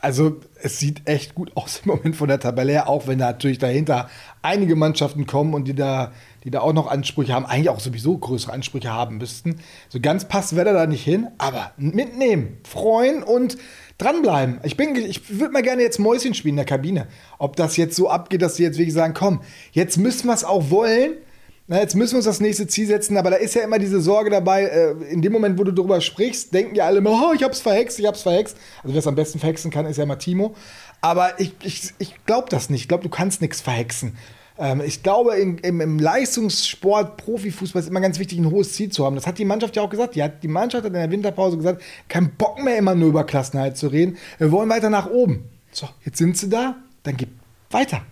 also es sieht echt gut aus im Moment von der Tabelle her, auch wenn natürlich dahinter einige Mannschaften kommen und die da, die da auch noch Ansprüche haben, eigentlich auch sowieso größere Ansprüche haben müssten. So ganz passt Wetter da nicht hin, aber mitnehmen, freuen und dranbleiben. Ich, ich würde mal gerne jetzt Mäuschen spielen in der Kabine. Ob das jetzt so abgeht, dass sie jetzt wirklich sagen, komm, jetzt müssen wir es auch wollen na, jetzt müssen wir uns das nächste Ziel setzen, aber da ist ja immer diese Sorge dabei, äh, in dem Moment, wo du darüber sprichst, denken ja alle immer, oh, ich hab's verhext, ich hab's verhext. Also wer es am besten verhexen kann, ist ja immer Timo. Aber ich, ich, ich glaube das nicht. Ich glaube, du kannst nichts verhexen. Ähm, ich glaube, in, im, im, Leistungssport, Profifußball ist immer ganz wichtig, ein hohes Ziel zu haben. Das hat die Mannschaft ja auch gesagt. Die, hat, die Mannschaft hat in der Winterpause gesagt, kein Bock mehr immer nur über Klassenheit zu reden. Wir wollen weiter nach oben. So, jetzt sind sie da, dann gib weiter.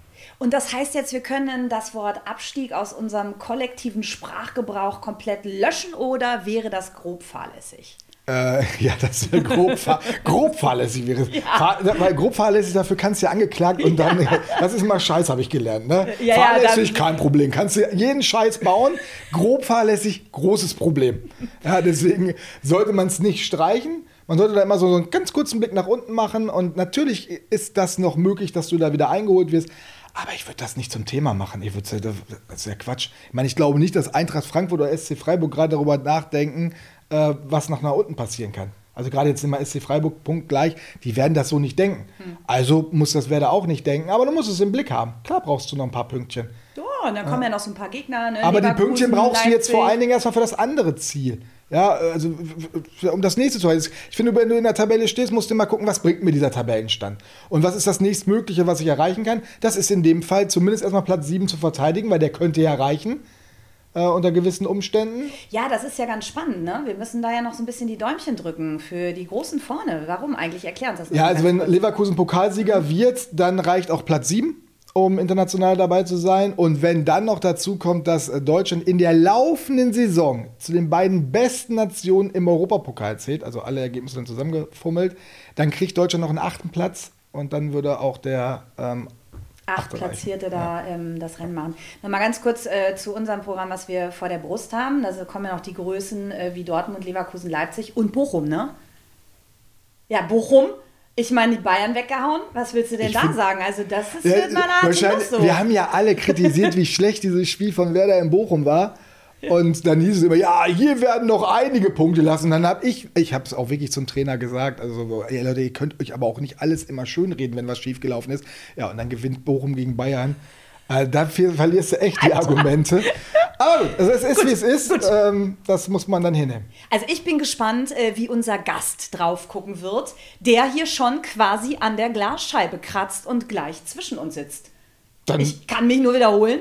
Und das heißt jetzt, wir können das Wort Abstieg aus unserem kollektiven Sprachgebrauch komplett löschen oder wäre das grob fahrlässig?
Äh, [laughs] ja, das wäre grob, [laughs] grob fahrlässig. Wäre ja. weil grob fahrlässig, dafür kannst du ja angeklagt und dann, [laughs] das ist immer Scheiß, habe ich gelernt. Ne? Ja, fahrlässig, ja, kein Problem. Kannst du jeden Scheiß bauen. Grob fahrlässig, großes Problem. Ja, deswegen sollte man es nicht streichen. Man sollte da immer so einen ganz kurzen Blick nach unten machen und natürlich ist das noch möglich, dass du da wieder eingeholt wirst. Aber ich würde das nicht zum Thema machen. Ich würde, das ist ja Quatsch. Ich meine, ich glaube nicht, dass Eintracht Frankfurt oder SC Freiburg gerade darüber nachdenken, äh, was nach nach unten passieren kann. Also gerade jetzt sind wir SC Freiburg Punkt gleich, die werden das so nicht denken. Hm. Also muss das Werder auch nicht denken, aber du musst es im Blick haben. Klar brauchst du noch ein paar Pünktchen.
Ja, und dann kommen ja, ja noch so ein paar Gegner. Ne?
Aber die Pünktchen brauchst Leipzig. du jetzt vor allen Dingen erstmal für das andere Ziel. Ja, also um das nächste zu halten. Ich finde, wenn du in der Tabelle stehst, musst du mal gucken, was bringt mir dieser Tabellenstand. Und was ist das nächstmögliche, was ich erreichen kann? Das ist in dem Fall zumindest erstmal Platz 7 zu verteidigen, weil der könnte ja reichen. Äh, unter gewissen Umständen.
Ja, das ist ja ganz spannend. Ne? Wir müssen da ja noch so ein bisschen die Däumchen drücken für die Großen vorne. Warum eigentlich? Erklären Sie das
Ja, also wenn Leverkusen Pokalsieger wird, dann reicht auch Platz 7 um international dabei zu sein. Und wenn dann noch dazu kommt, dass Deutschland in der laufenden Saison zu den beiden besten Nationen im Europapokal zählt, also alle Ergebnisse dann zusammengefummelt, dann kriegt Deutschland noch einen achten Platz und dann würde auch der ähm,
acht Platzierte da ja. ähm, das Rennen machen. Nochmal ganz kurz äh, zu unserem Programm, was wir vor der Brust haben. Da kommen ja noch die Größen äh, wie Dortmund, Leverkusen, Leipzig und Bochum, ne? Ja, Bochum ich meine, die Bayern weggehauen. Was willst du denn ich da sagen? Also, das ist ja, mal wahrscheinlich,
so. Wir haben ja alle kritisiert, wie [laughs] schlecht dieses Spiel von Werder in Bochum war. Und dann hieß es immer, ja, hier werden noch einige Punkte lassen. dann habe ich, ich habe es auch wirklich zum Trainer gesagt, also ja, Leute, ihr könnt euch aber auch nicht alles immer schön reden, wenn was schiefgelaufen ist. Ja, und dann gewinnt Bochum gegen Bayern. Äh, dafür verlierst du echt die Argumente. [laughs] Aber gut, also es ist, wie es ist. Ähm, das muss man dann hinnehmen.
Also ich bin gespannt, äh, wie unser Gast drauf gucken wird, der hier schon quasi an der Glasscheibe kratzt und gleich zwischen uns sitzt.
Dann
Ich kann mich nur wiederholen.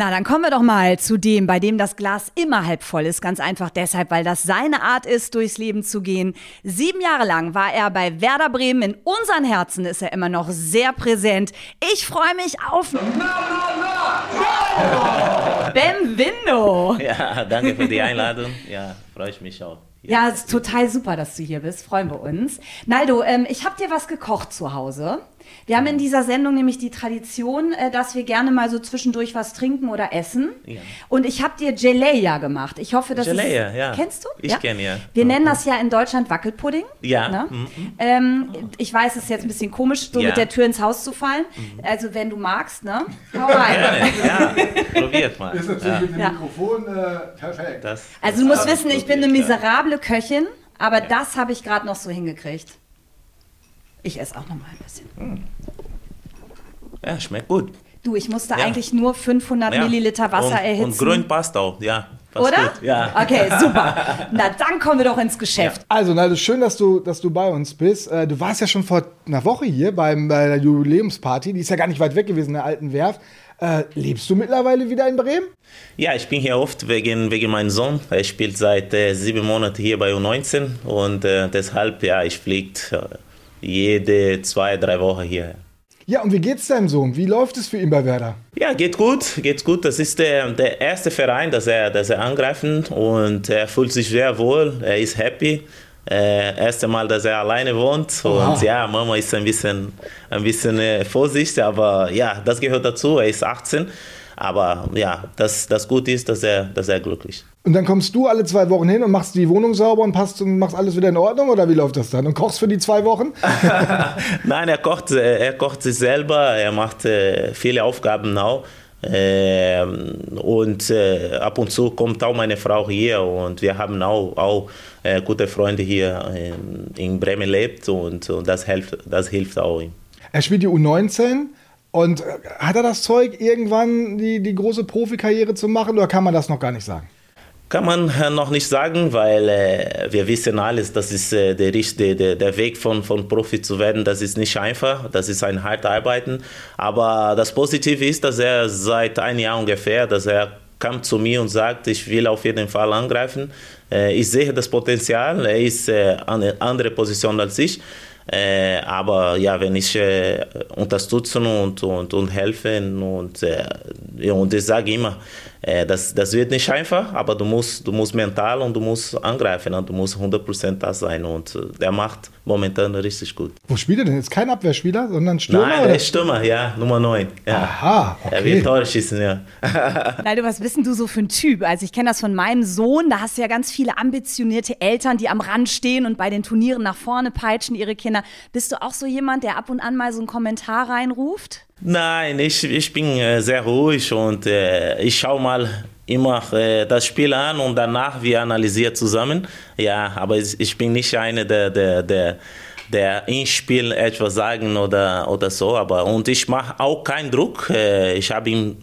Na, dann kommen wir doch mal zu dem, bei dem das Glas immer halb voll ist. Ganz einfach deshalb, weil das seine Art ist, durchs Leben zu gehen. Sieben Jahre lang war er bei Werder Bremen. In unseren Herzen ist er immer noch sehr präsent. Ich freue mich auf [laughs] Benvindo.
Ja, danke für die Einladung. Ja, freue ich mich auch.
Ja, es ist total super, dass du hier bist. Freuen wir uns. Naldo, ähm, ich habe dir was gekocht zu Hause. Wir haben in dieser Sendung nämlich die Tradition, äh, dass wir gerne mal so zwischendurch was trinken oder essen.
Ja.
Und ich habe dir Geleia gemacht. Ich hoffe, das
Geleia, ja.
Kennst du?
Ich kenne, ja.
Wir nennen das ja in Deutschland Wackelpudding.
Ja.
Ne?
mhm.
Ähm, ich weiß, es ist jetzt ein bisschen komisch, so
Ja.
mit der Tür ins Haus zu fallen. Also wenn du magst, ne? [laughs] Hau rein.
Ja. Probiert mal.
Ist natürlich
Ja.
mit dem
Ja.
Mikrofon äh, perfekt.
Das,
Also du musst
das
wissen, ich bin eine
ja.
miserable Köchin, aber das habe ich gerade noch so hingekriegt. Ich esse auch noch mal ein bisschen.
Ja, schmeckt gut.
Du, ich musste
Ja.
eigentlich nur 500
Ja.
Milliliter Wasser
und,
erhitzen.
Und grün passt auch, ja. Passt
Oder?
Gut. Ja.
Okay, super. [laughs] Na, dann kommen wir doch ins Geschäft.
Also, Naldo, schön, dass du, dass du bei uns bist. Äh, Du warst ja schon vor einer Woche hier beim, bei der Jubiläumsparty. Die ist ja gar nicht weit weg gewesen in der alten Werft. Äh, lebst du mittlerweile wieder in Bremen?
Ja, ich bin hier oft wegen, wegen meinem Sohn. Er spielt seit äh, sieben Monaten hier bei U19 und äh, deshalb, ja, ich fliege äh, jede zwei, drei Wochen hierher.
Ja, und wie geht's deinem Sohn? Wie läuft es für ihn bei Werder?
Ja, geht gut, geht gut. Das ist der, der erste Verein, das er, das er angreifen und er fühlt sich sehr wohl, er ist happy. Äh, erste Mal, dass er alleine wohnt und ja, Mama ist ein bisschen, ein bisschen äh, vorsichtig, aber ja, das gehört dazu. Er ist 18, aber ja, das, das Gute ist, dass er, dass er glücklich ist.
Und dann kommst du alle zwei Wochen hin und machst die Wohnung sauber und passt und machst alles wieder in Ordnung? Oder wie läuft das dann? Und kochst für die zwei Wochen? [laughs]
Nein, er kocht, äh, er kocht sich selber, er macht äh, viele Aufgaben auch. Ähm, und äh, ab und zu kommt auch meine Frau hier und wir haben auch, auch gute Freunde hier in, Bremen lebt und, und das, hilft, das hilft auch ihm.
Er spielt die U19 und hat er das Zeug, irgendwann die, die große Profikarriere zu machen oder kann man das noch gar nicht sagen?
Kann man äh, noch nicht sagen, weil äh, wir wissen alles, das ist äh, der, der, der, Weg von, von Profi zu werden, das ist nicht einfach, das ist ein hart Arbeiten. Aber das Positive ist, dass er seit einem Jahr ungefähr, dass er kam zu mir und sagt, ich will auf jeden Fall angreifen. Äh, ich sehe das Potenzial, er ist äh, eine andere Position als ich. Äh, aber ja, wenn ich äh, unterstützen und, und, und helfen und, äh, und ich sage immer, äh, das, das wird nicht einfach, aber du musst, du musst mental und du musst angreifen und du musst 100% da sein und äh, der macht momentan richtig gut.
Wo spielt er denn? Ist kein Abwehrspieler, sondern Stürmer?
Nein, der ist Stürmer, ja, Nummer 9. Ja.
Aha,
Er
okay.
will Tore schießen, ja. [laughs]
Naldo, was bist denn du so für ein Typ? Also ich kenne das von meinem Sohn, da hast du ja ganz viele ambitionierte Eltern, die am Rand stehen und bei den Turnieren nach vorne peitschen ihre Kinder. Bist du auch so jemand, der ab und an mal so einen Kommentar reinruft?
Nein, ich, ich bin äh, sehr ruhig und äh, ich schaue mal immer äh, das Spiel an und danach wir analysieren zusammen. Ja, aber ich, bin nicht einer, der, der, der, der im Spiel etwas sagen oder, oder so. Aber und ich mache auch keinen Druck. Äh, ich habe ihm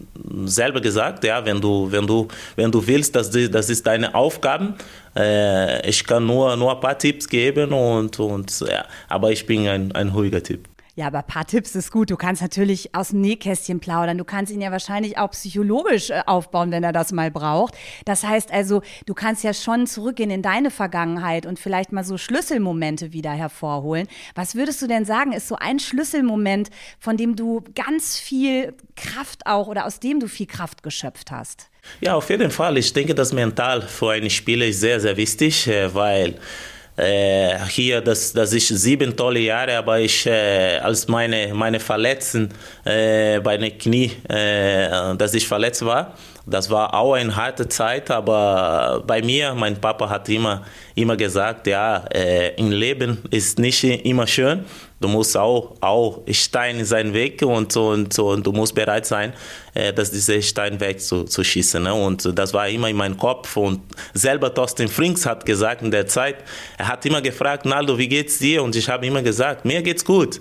selber gesagt, ja, wenn du, wenn du, wenn du willst, das, das ist deine Aufgabe. Äh, ich kann nur, nur ein paar Tipps geben und, und ja, aber ich bin ein, ein ruhiger Typ.
Ja, aber ein paar Tipps ist gut. Du kannst natürlich aus dem Nähkästchen plaudern. Du kannst ihn ja wahrscheinlich auch psychologisch äh, aufbauen, wenn er das mal braucht. Das heißt also, du kannst ja schon zurückgehen in deine Vergangenheit und vielleicht mal so Schlüsselmomente wieder hervorholen. Was würdest du denn sagen, ist so ein Schlüsselmoment, von dem du ganz viel Kraft auch oder aus dem du viel Kraft geschöpft hast?
Ja, auf jeden Fall. Ich denke, das Mental für einen Spieler ist sehr, sehr wichtig, äh, weil äh, hier, das, das ist sieben tolle Jahre, aber ich, äh, als meine, meine Verletzung äh, bei den Knie, äh, dass ich verletzt war, das war auch eine harte Zeit, aber bei mir, mein Papa hat immer, immer gesagt, ja, äh, im Leben ist nicht immer schön. Du musst auch, auch Stein in seinen Weg und, und, und du musst bereit sein, äh, dass dieser Stein wegzuschießen. Ne? Und das war immer in meinem Kopf. Und selber Thorsten Frings hat gesagt in der Zeit, er hat immer gefragt, Naldo, wie geht's dir? Und ich habe immer gesagt, mir geht's gut.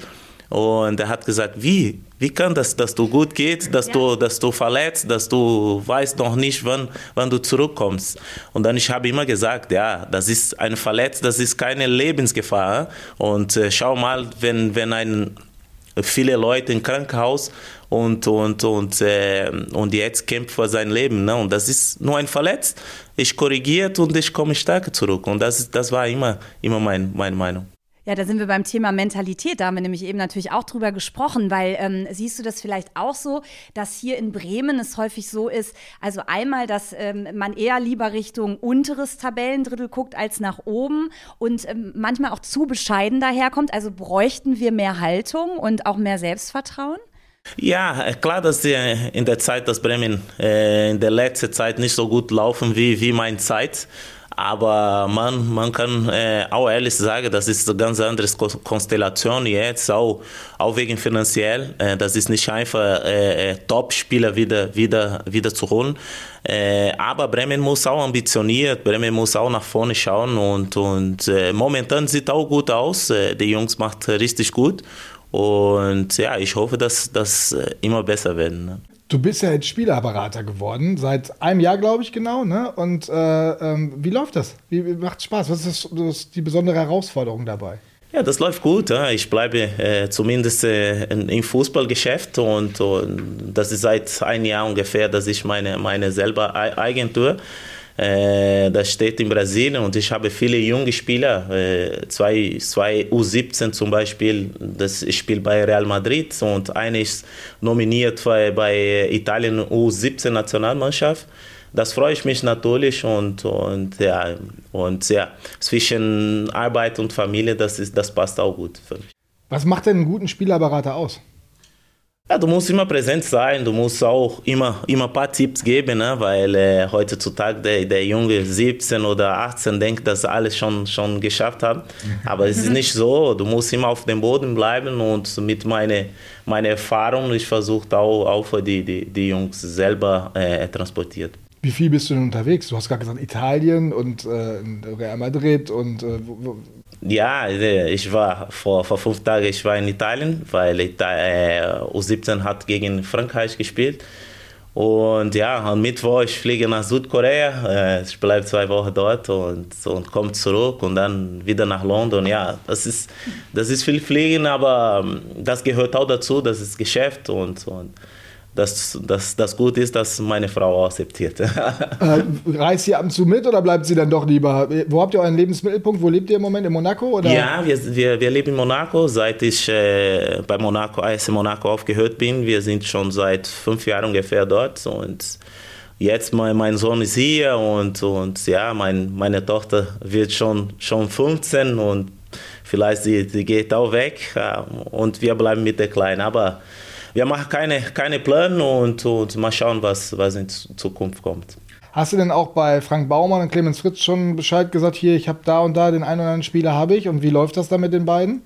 Und er hat gesagt, wie? Wie kann das, dass du gut geht, dass, ja. du, dass du verletzt, dass du weißt noch nicht, wann, wann du zurückkommst. Und dann ich habe immer gesagt, ja, das ist ein Verletzt, das ist keine Lebensgefahr. Und äh, schau mal, wenn, wenn ein, viele Leute im Krankenhaus und, und, und, äh, und jetzt kämpft für sein Leben. Ne? Und das ist nur ein Verletzt. Ich korrigiert und ich komme stärker zurück. Und das, das war immer, immer mein, meine Meinung.
Ja, da sind wir beim Thema Mentalität. Da haben wir nämlich eben natürlich auch drüber gesprochen, weil ähm, siehst du das vielleicht auch so, dass hier in Bremen es häufig so ist, also einmal, dass ähm, man eher lieber Richtung unteres Tabellendrittel guckt als nach oben und ähm, manchmal auch zu bescheiden daherkommt. Also bräuchten wir mehr Haltung und auch mehr Selbstvertrauen?
Ja, klar, dass in der Zeit, dass Bremen äh, in der letzten Zeit nicht so gut laufen wie, wie meine Zeit. Aber man, man kann äh, auch ehrlich sagen, das ist eine ganz andere Konstellation jetzt, auch, auch wegen finanziell. Äh, das ist nicht einfach, äh, äh, Top-Spieler wieder, wieder, wieder zu holen. Äh, aber Bremen muss auch ambitioniert, Bremen muss auch nach vorne schauen und, und äh, momentan sieht auch gut aus. die Jungs machen richtig gut. Und ja, ich hoffe, dass das immer besser werden. Ne?
Du bist ja jetzt Spielerberater geworden, seit einem Jahr, glaube ich, genau. Ne? Und äh, ähm, wie läuft das? Wie, macht Spaß? Was ist, das, das die besondere Herausforderung dabei?
Ja, das läuft gut. Ja. Ich bleibe äh, zumindest äh, im Fußballgeschäft und, und, das ist seit einem Jahr ungefähr, dass ich meine, meine selber Agentur äh, das steht in Brasilien und ich habe viele junge Spieler, äh, zwei, zwei U17 zum Beispiel, das spielt bei Real Madrid und einer ist nominiert bei, bei Italien U17 Nationalmannschaft. Das freue ich mich natürlich und, und, ja, und ja, zwischen Arbeit und Familie, das, ist, das passt auch gut für mich.
Was macht denn einen guten Spielerberater aus?
Ja, du musst immer präsent sein, du musst auch immer, immer ein paar Tipps geben, ne? weil äh, heutzutage der, der Junge 17 oder 18 denkt, dass er alles schon, schon geschafft hat. [laughs] Aber es ist nicht so, du musst immer auf dem Boden bleiben und mit meiner meine Erfahrung, ich versuche auch, auch für die, die, die Jungs selber äh, transportiert.
Wie viel bist du denn unterwegs? Du hast gerade gesagt Italien und äh, Real Madrid und äh, wo,
ja, ich war vor, vor fünf Tagen ich war in Italien, weil Italien, äh, U17 hat gegen Frankreich gespielt. Und ja, am Mittwoch ich fliege nach Südkorea. Äh, ich bleibe zwei Wochen dort und, und komme zurück und dann wieder nach London. Ja, das ist, das ist viel Fliegen, aber ähm, das gehört auch dazu. Das ist Geschäft und, und dass das, das gut ist, dass meine Frau akzeptiert. [laughs] äh,
reist sie ab und zu mit oder bleibt sie dann doch lieber? Wo habt ihr euren Lebensmittelpunkt? Wo lebt ihr im Moment? In Monaco? Oder?
Ja, wir, wir, wir leben in Monaco, seit ich äh, bei Monaco, AS Monaco aufgehört bin. Wir sind schon seit fünf Jahren ungefähr dort und jetzt mein, mein Sohn ist hier und, und ja, mein, meine Tochter wird schon, schon 15 und vielleicht sie, sie geht auch weg und wir bleiben mit der Kleinen. Aber wir machen keine, keine Pläne und, und mal schauen, was, was in Zukunft kommt.
Hast du denn auch bei Frank Baumann und Clemens Fritz schon Bescheid gesagt, hier, ich habe da und da den einen oder anderen Spieler habe ich und wie läuft das da mit den beiden?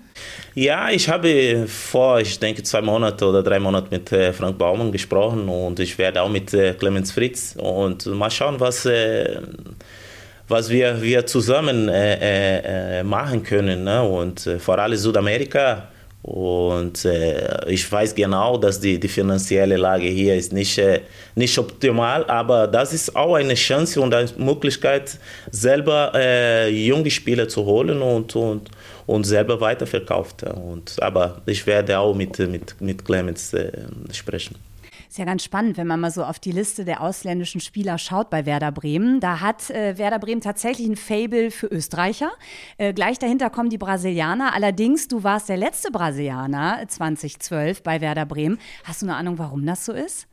Ja, ich habe vor, ich denke, zwei Monate oder drei Monate mit äh, Frank Baumann gesprochen und ich werde auch mit äh, Clemens Fritz und mal schauen, was, äh, was wir, wir zusammen machen können. Ne? Und vor allem Südamerika und äh, ich weiß genau, dass die, die finanzielle Lage hier ist nicht, äh, nicht optimal, aber das ist auch eine Chance und eine Möglichkeit, selber äh, junge Spieler zu holen und, und, und selber weiterverkauft. Und, aber ich werde auch mit, mit, mit Clemens äh, sprechen.
Ist ja ganz spannend, wenn man mal so auf die Liste der ausländischen Spieler schaut bei Werder Bremen. Da hat äh, Werder Bremen tatsächlich ein Fable für Österreicher. Äh, gleich dahinter kommen die Brasilianer. Allerdings, du warst der letzte Brasilianer 2012 bei Werder Bremen. Hast du eine Ahnung, warum das so ist?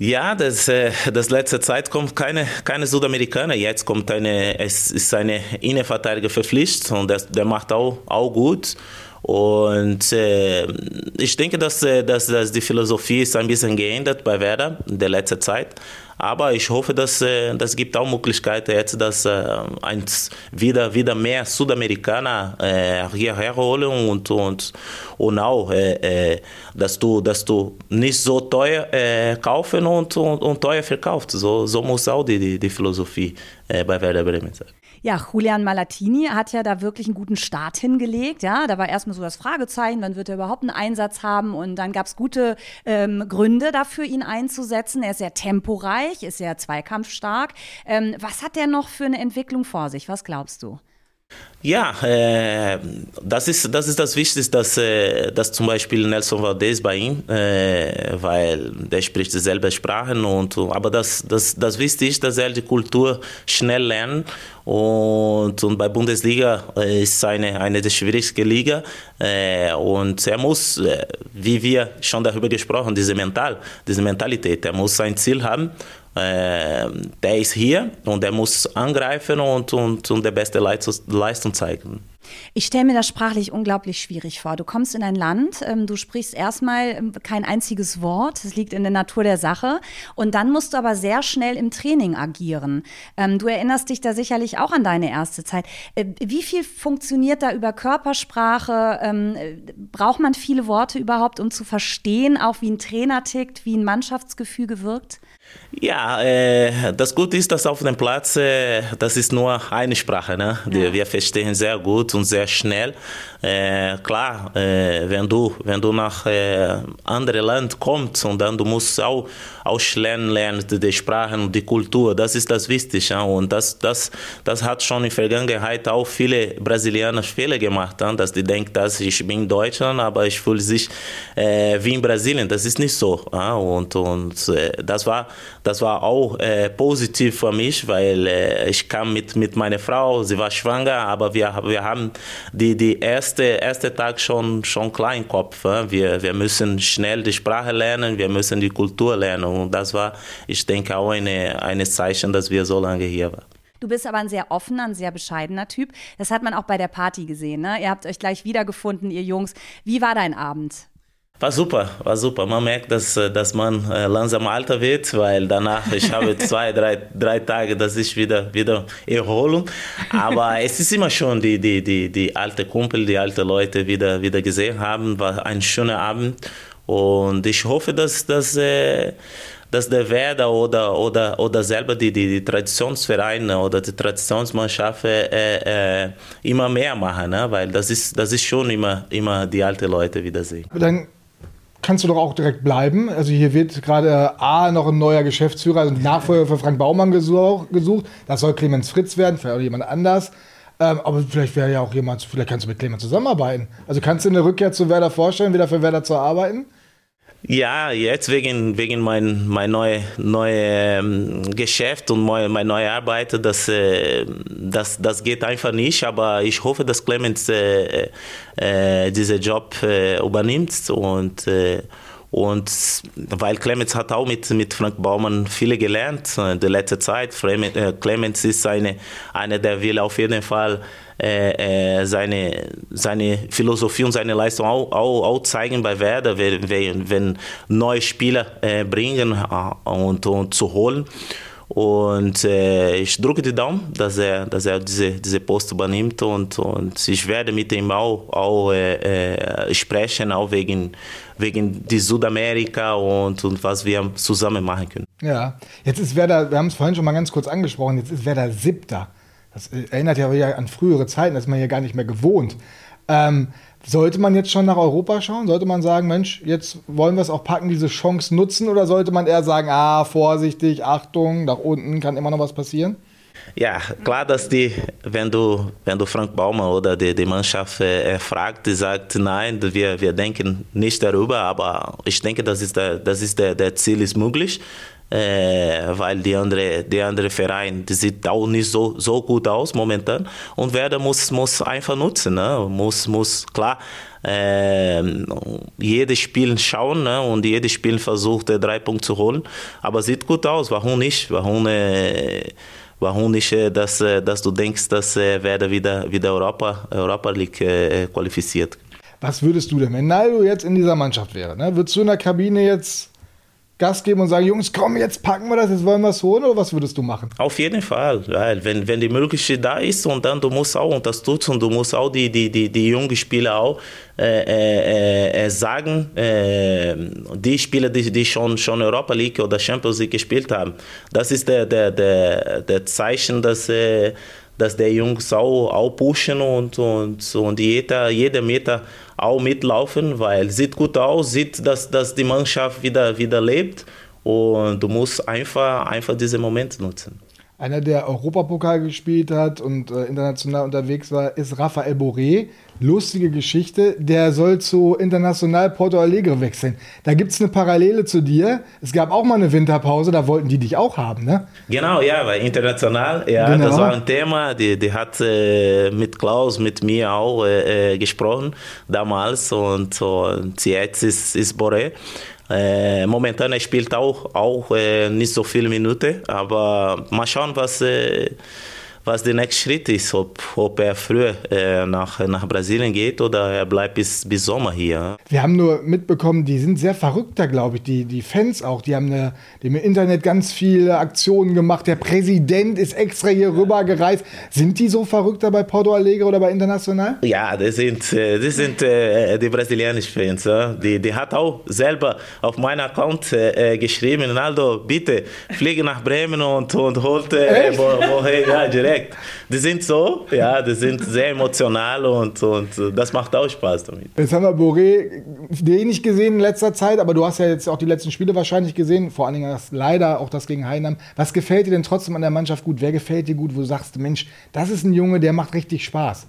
Ja, das, äh, das letzte Zeit kommt keine, keine Südamerikaner. Jetzt kommt eine, es ist eine Innenverteidiger verpflichtet und das, der macht auch, auch gut. Und äh, ich denke, dass, äh, dass, dass die Philosophie ist ein bisschen geändert bei Werder in der letzten Zeit. Aber ich hoffe, dass äh, das gibt auch Möglichkeiten jetzt, dass äh, ein, wieder, wieder mehr Südamerikaner äh, hierher holen und, und, und auch, äh, dass, du, dass du nicht so teuer äh, kaufen und, und, und teuer verkaufst. So, so muss auch die, die, die Philosophie bei Werder Bremen sein.
Ja, Julian Malatini hat ja da wirklich einen guten Start hingelegt. Ja, da war erstmal so das Fragezeichen, wann wird er überhaupt einen Einsatz haben? Und dann gab es gute ähm, Gründe dafür, ihn einzusetzen. Er ist sehr temporeich, ist sehr zweikampfstark. Ähm, was hat der noch für eine Entwicklung vor sich? Was glaubst du?
Ja, äh, das, ist, das ist das Wichtigste, dass, äh, dass zum Beispiel Nelson Valdez bei ihm, äh, weil der spricht dieselbe Sprachen, und, aber das, das, das Wichtigste ist, dass er die Kultur schnell lernt. Und, und bei Bundesliga äh, ist eine, eine der schwierigsten Liga. Äh, und er muss, äh, wie wir schon darüber gesprochen, diese Mental, diese Mentalität, er muss sein Ziel haben äh, der ist hier und er muss angreifen und, und, und der beste Leistung zeigen.
Ich stelle mir das sprachlich unglaublich schwierig vor. Du kommst in ein Land, ähm, du sprichst erstmal ähm, kein einziges Wort, das liegt in der Natur der Sache. Und dann musst du aber sehr schnell im Training agieren. Ähm, du erinnerst dich da sicherlich auch an deine erste Zeit. Äh, wie viel funktioniert da über Körpersprache? Braucht man viele Worte überhaupt, um zu verstehen, auch wie ein Trainer tickt, wie ein Mannschaftsgefüge wirkt?
Ja, äh, das Gute ist, dass auf dem Platz, äh, das ist nur eine Sprache, ne? Ja. wir verstehen sehr gut und sehr schnell. Äh, klar, äh, wenn du wenn du nach äh, andere Land kommst und dann du musst auch auch lernen lernen die Sprachen und die Kultur, das ist das Wichtige ja? und das das das hat schon in der Vergangenheit auch viele Brasilianer Fehler gemacht, ja? dass die denken, dass ich bin Deutschland, aber ich fühle sich äh, wie in Brasilien. Das ist nicht so und und äh, das war das war auch äh, positiv für mich, weil ich kam mit mit meiner Frau, sie war schwanger, aber wir wir haben die die erste erste, Tag schon, schon klar im Kopf. Wir, wir müssen schnell die Sprache lernen, wir müssen die Kultur lernen. Und das war, ich denke, auch eine, eine Zeichen, dass wir so lange hier waren.
Du bist aber ein sehr offener, ein sehr bescheidener Typ. Das hat man auch bei der Party gesehen. Ne? Ihr habt euch gleich wiedergefunden, ihr Jungs. Wie war dein Abend?
War super, war super. Man merkt, dass, äh, dass man äh, langsam alter wird, weil danach, ich habe [laughs] zwei, drei, drei Tage, das ist wieder, wieder Erholung. Aber [laughs] es ist immer schon die, die, die, die alte Kumpel, die alte Leute wieder, wieder gesehen haben. War ein schöner Abend. Und ich hoffe, dass, dass, äh, dass der Werder oder, oder, oder selber die, die, die Traditionsvereine oder die Traditionsmannschaften äh, äh, immer mehr machen, ne? weil das ist, das ist schon immer, immer die alten Leute wiedersehen.
Dann kannst du doch auch direkt bleiben. Also hier wird gerade A noch ein neuer Geschäftsführer, also Nachfolger für Frank Baumann gesucht. Das soll Clemens Fritz werden, vielleicht auch jemand anders. Ähm, aber vielleicht wäre ja auch jemand, vielleicht kannst du mit Clemens zusammenarbeiten. Also kannst du eine Rückkehr zu Werder vorstellen, wieder für Werder zu arbeiten?
Ja, jetzt wegen, wegen mein, mein neues neue, ähm, Geschäft und mein, meine neue Arbeit, das, äh, das, das geht einfach nicht. Aber ich hoffe, dass Clemens äh, äh, diesen Job äh, übernimmt und äh, und weil Clemens hat auch mit, mit Frank Baumann viele gelernt in der letzten Zeit. Äh, Clemens ist eine, einer, der will auf jeden Fall äh, äh, seine, seine Philosophie und seine Leistung auch, auch, auch zeigen bei Werder, wenn, wenn, neue Spieler äh, bringen äh, und, und zu holen. Und äh, ich drücke die Daumen, dass er, dass er diese, diese Post übernimmt und, und ich werde mit ihm auch, auch äh, äh, sprechen, auch wegen, wegen die Südamerika und, und was wir zusammen machen können.
Ja, jetzt ist Werder, wir haben es vorhin schon mal ganz kurz angesprochen, jetzt ist Werder Siebter. Das erinnert ja an frühere Zeiten, das ist man ja gar nicht mehr gewohnt. Ähm, sollte man jetzt schon nach Europa schauen? Sollte man sagen, Mensch, jetzt wollen wir es auch packen, diese Chance nutzen? Oder sollte man eher sagen, ah, vorsichtig, Achtung, nach unten kann immer noch was passieren?
Ja, klar, dass die, wenn du, wenn du Frank Baumann oder die, die Mannschaft äh, fragt, die sagt, nein, wir, wir denken nicht darüber, aber ich denke, das ist der, das ist der, der Ziel ist möglich äh, weil die andere, die andere Verein, die sieht auch nicht so, so gut aus momentan. Und Werder muss, muss einfach nutzen, ne? muss, muss klar äh, jedes Spiel schauen ne? und jedes Spiel versucht, äh, drei Punkte zu holen. Aber sieht gut aus, warum nicht? Warum, äh, warum nicht, äh, dass, äh, dass du denkst, dass Werder wieder, wieder Europa, Europa League äh, qualifiziert?
Was würdest du denn, wenn Naldo jetzt in dieser Mannschaft wäre? Ne? Würdest du in der Kabine jetzt Gas geben und sagen, Jungs, komm, jetzt packen wir das, jetzt wollen wir es holen oder was würdest du machen?
Auf jeden Fall, weil wenn, wenn die Möglichkeit da ist und dann du musst auch unterstützen, du musst auch die, die, die, die jungen Spieler auch äh, äh, äh, sagen, äh, die Spieler, die, die schon, schon Europa League oder Champions League gespielt haben, das ist der, der, der, der Zeichen, dass, äh, dass der Jungs auch, auch pushen und, und, und jeder, jeder Meter auch mitlaufen, weil sieht gut aus, sieht, dass, dass die Mannschaft wieder, wieder lebt und du musst einfach, einfach diese Momente nutzen.
Einer, der Europapokal gespielt hat und äh, international unterwegs war, ist Rafael Boré. Lustige Geschichte, der soll zu International Porto Alegre wechseln. Da gibt es eine Parallele zu dir. Es gab auch mal eine Winterpause, da wollten die dich auch haben, ne?
Genau, ja, weil international, ja,
Genau.
das war ein Thema. Die, die hat äh, mit Klaus, mit mir auch äh, äh, gesprochen damals und, und jetzt ist, ist Boré. Momentan spielt auch, auch nicht so viele Minuten, aber mal schauen, was, was der nächste Schritt ist, ob, ob er früher äh, nach, nach Brasilien geht oder er bleibt bis, bis Sommer hier.
Wir haben nur mitbekommen, die sind sehr verrückt da, glaube ich, die, die Fans auch. Die haben, eine, die haben im Internet ganz viele Aktionen gemacht. Der Präsident ist extra hier rüber gereist. Sind die so verrückt da bei Porto Alegre oder bei International?
Ja, das sind, äh, das sind äh, die brasilianischen Fans. Ja. Die, die hat auch selber auf meinem Account äh, geschrieben, Ronaldo, bitte fliege nach Bremen und, und holt äh, Borré, ja, direkt. Die sind so, ja, die sind sehr emotional und, und das macht auch Spaß damit.
Jetzt haben wir Boré wenig gesehen in letzter Zeit, aber du hast ja jetzt auch die letzten Spiele wahrscheinlich gesehen, vor allen Dingen das, leider auch das gegen Heinheim. Was gefällt dir denn trotzdem an der Mannschaft gut? Wer gefällt dir gut, wo du sagst, Mensch, das ist ein Junge, der macht richtig Spaß?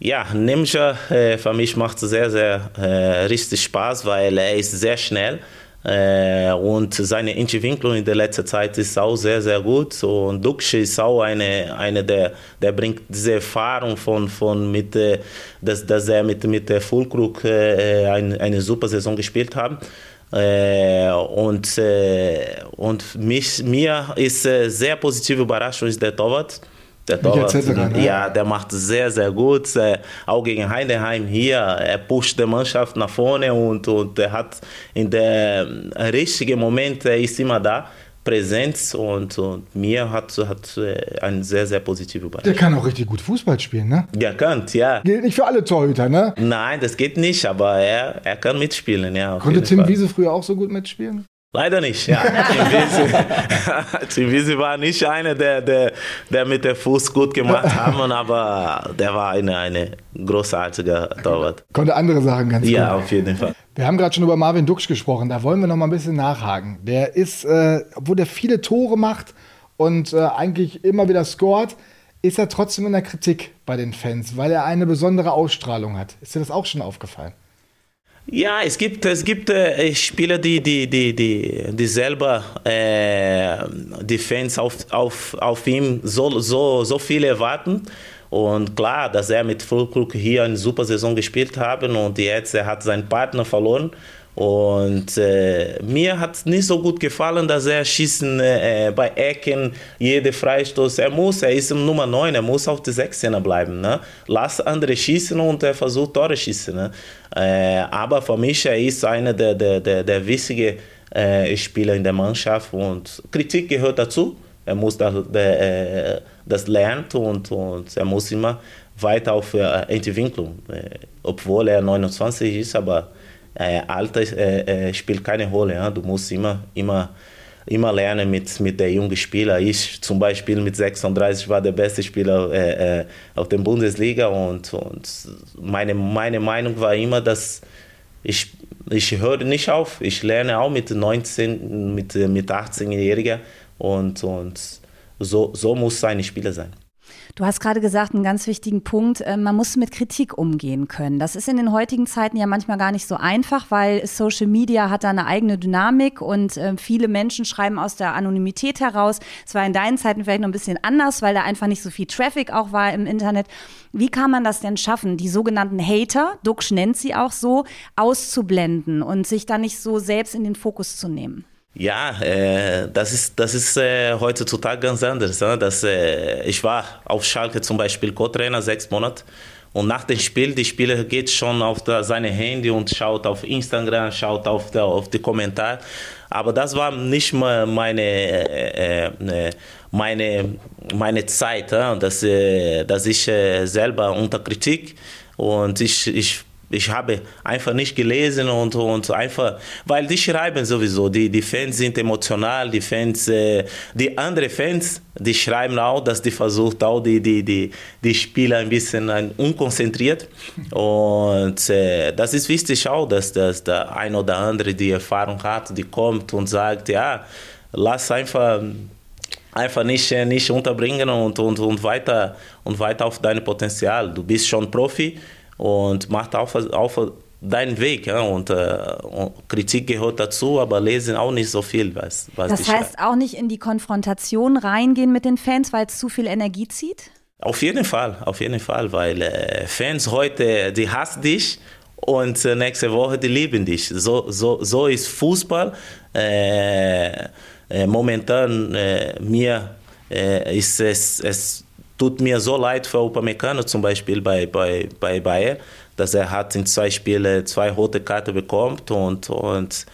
Ja, Nemja äh, für mich macht sehr, sehr äh, richtig Spaß, weil er ist sehr schnell äh, und seine Entwicklung in der letzten Zeit ist auch sehr, sehr gut. Und Duksch ist auch eine, eine der, der bringt diese Erfahrung von, von mit, äh, dass, dass er mit, mit der Fulkrug äh, eine, eine super Saison gespielt hat. Äh, und äh, und mich, mir ist äh, sehr positiv überrascht ist der Torwart. Der Torwart, ja, der macht sehr, sehr gut. Äh, auch gegen Heidenheim hier, er pusht die Mannschaft nach vorne und, und er hat in der richtigen Moment, er ist immer da, präsent und, und mir hat, hat äh, ein sehr, sehr positiver Überraschung.
Der kann auch richtig gut Fußball spielen, ne?
Ja, kann, ja.
Gilt nicht für alle Torhüter, ne?
Nein, das geht nicht, aber er, er kann mitspielen, ja.
Konnte Tim
Fall.
Wiese früher auch so gut mitspielen?
Leider nicht, ja. [laughs] Wiese war nicht einer, der, der, der mit dem Fuß gut gemacht [laughs] haben, aber der war eine, eine großartige Torwart.
Konnte andere Sachen ganz
Ja,
gut.
auf jeden Fall.
Wir haben gerade schon über Marvin Duksch gesprochen. Da wollen wir noch mal ein bisschen nachhaken. Der ist, äh, obwohl der viele Tore macht und äh, eigentlich immer wieder scoret, ist er trotzdem in der Kritik bei den Fans, weil er eine besondere Ausstrahlung hat. Ist dir das auch schon aufgefallen?
Ja, es gibt, es gibt äh, Spieler, die, die, die, die, die selber äh, die Fans auf, auf, auf ihm so, so, so viel erwarten. Und klar, dass er mit Fulkrug hier eine super Saison gespielt hat und jetzt er hat seinen Partner verloren. Und äh, mir hat es nicht so gut gefallen, dass er schießen äh, bei Ecken, jede Freistoß. Er muss, er ist Nummer 9, er muss auf der 16er bleiben. Ne? Lass andere schießen und er versucht Tore schießen. Ne? Äh, aber für mich, er ist einer der, der, der, der wichtigen äh, Spieler in der Mannschaft und Kritik gehört dazu. Er muss das, der, äh, das lernen und, und er muss immer weiter auf äh, Entwicklung. Obwohl er 29 ist, aber äh, Alter äh, äh, spielt keine Rolle. Ja? Du musst immer, immer, immer lernen mit, mit der jungen Spieler. Ich zum Beispiel mit 36 war der beste Spieler äh, äh, auf der Bundesliga und, und meine, meine Meinung war immer, dass ich, ich höre nicht auf. Ich lerne auch mit 19, mit, mit 18-Jährigen und, und so, so muss ein Spieler sein.
Du hast gerade gesagt, einen ganz wichtigen Punkt, äh, man muss mit Kritik umgehen können. Das ist in den heutigen Zeiten ja manchmal gar nicht so einfach, weil Social Media hat da eine eigene Dynamik und äh, viele Menschen schreiben aus der Anonymität heraus. Es war in deinen Zeiten vielleicht noch ein bisschen anders, weil da einfach nicht so viel Traffic auch war im Internet. Wie kann man das denn schaffen, die sogenannten Hater, Duxch nennt sie auch so, auszublenden und sich da nicht so selbst in den Fokus zu nehmen?
Ja, äh, das ist, das ist äh, heutzutage ganz anders. Ne? Das, äh, ich war auf Schalke zum Beispiel Co-Trainer sechs Monate und nach dem Spiel, die Spieler geht schon auf der, seine Handy und schaut auf Instagram, schaut auf, der, auf die Kommentare. Aber das war nicht mal meine, äh, äh, meine, meine Zeit, dass, äh, dass ich äh, selber unter Kritik und ich, ich ich habe einfach nicht gelesen und, und einfach, weil die schreiben sowieso, die, die Fans sind emotional, die Fans, äh, die anderen Fans, die schreiben auch, dass die versucht auch die, die, die, die Spieler ein bisschen ein, unkonzentriert und äh, das ist wichtig auch, dass, dass der ein oder andere die Erfahrung hat, die kommt und sagt, ja, lass einfach einfach nicht, äh, nicht unterbringen und, und, und, weiter, und weiter auf dein Potenzial. Du bist schon Profi und mach auf, auf deinen Weg. Ja? Und, äh, und, Kritik gehört dazu, aber lesen auch nicht so viel. Was, was
das heißt auch nicht in die Konfrontation reingehen mit den Fans, weil es zu viel Energie zieht?
Auf jeden Fall, auf jeden Fall, weil äh, Fans heute, die hassen dich und äh, nächste Woche, die lieben dich. So, so, so ist Fußball. Äh, äh, momentan äh, mir ist es, es tut mir so leid für Upamecano zum Beispiel bei, bei, bei Bayern, dass er hat in zwei Spielen zwei rote Karten bekommen und, und,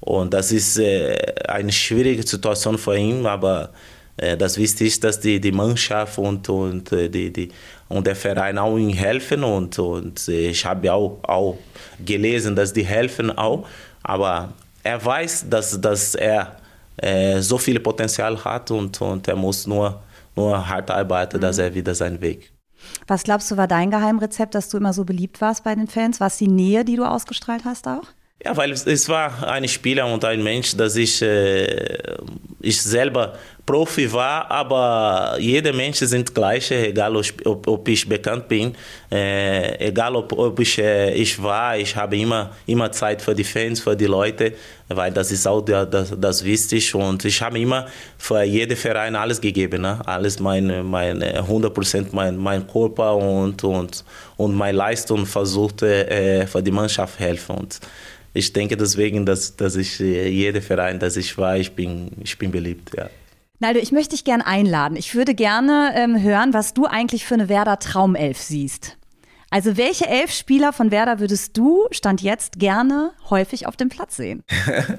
und das ist äh, eine schwierige Situation für ihn, aber äh, das Wichtige ist, dass die, die Mannschaft und, und, äh, die, die, und der Verein auch ihm helfen und, und ich habe auch, auch gelesen, dass die helfen auch, aber er weiß, dass, dass er äh, so viel Potenzial hat und, und er muss nur, nur hart arbeiten, mhm. dass er wieder seinen Weg.
Was glaubst du, war dein Geheimrezept, dass du immer so beliebt warst bei den Fans? War es die Nähe, die du ausgestrahlt hast auch?
Ja, weil es war ein Spieler und ein Mensch, dass ich, äh, ich selber Profi war, aber jede Mensch sind gleich, egal ob, ob ich bekannt bin, äh, egal ob, ob ich, äh, ich war, ich habe immer, immer Zeit für die Fans, für die Leute, weil das ist auch das, das, das wichtig und ich habe immer für jeden Verein alles gegeben, ne? alles meine, meine 100% mein, mein Körper und, und, und meine Leistung versucht äh, für die Mannschaft helfen und ich denke deswegen, dass, dass ich äh, jeder Verein, dass ich war, ich bin, ich bin beliebt, ja.
Naldo, ich möchte dich gerne einladen. Ich würde gerne ähm, hören, was du eigentlich für eine Werder Traumelf siehst. Also welche elf Spieler von Werder würdest du, Stand jetzt, gerne häufig auf dem Platz sehen? [laughs]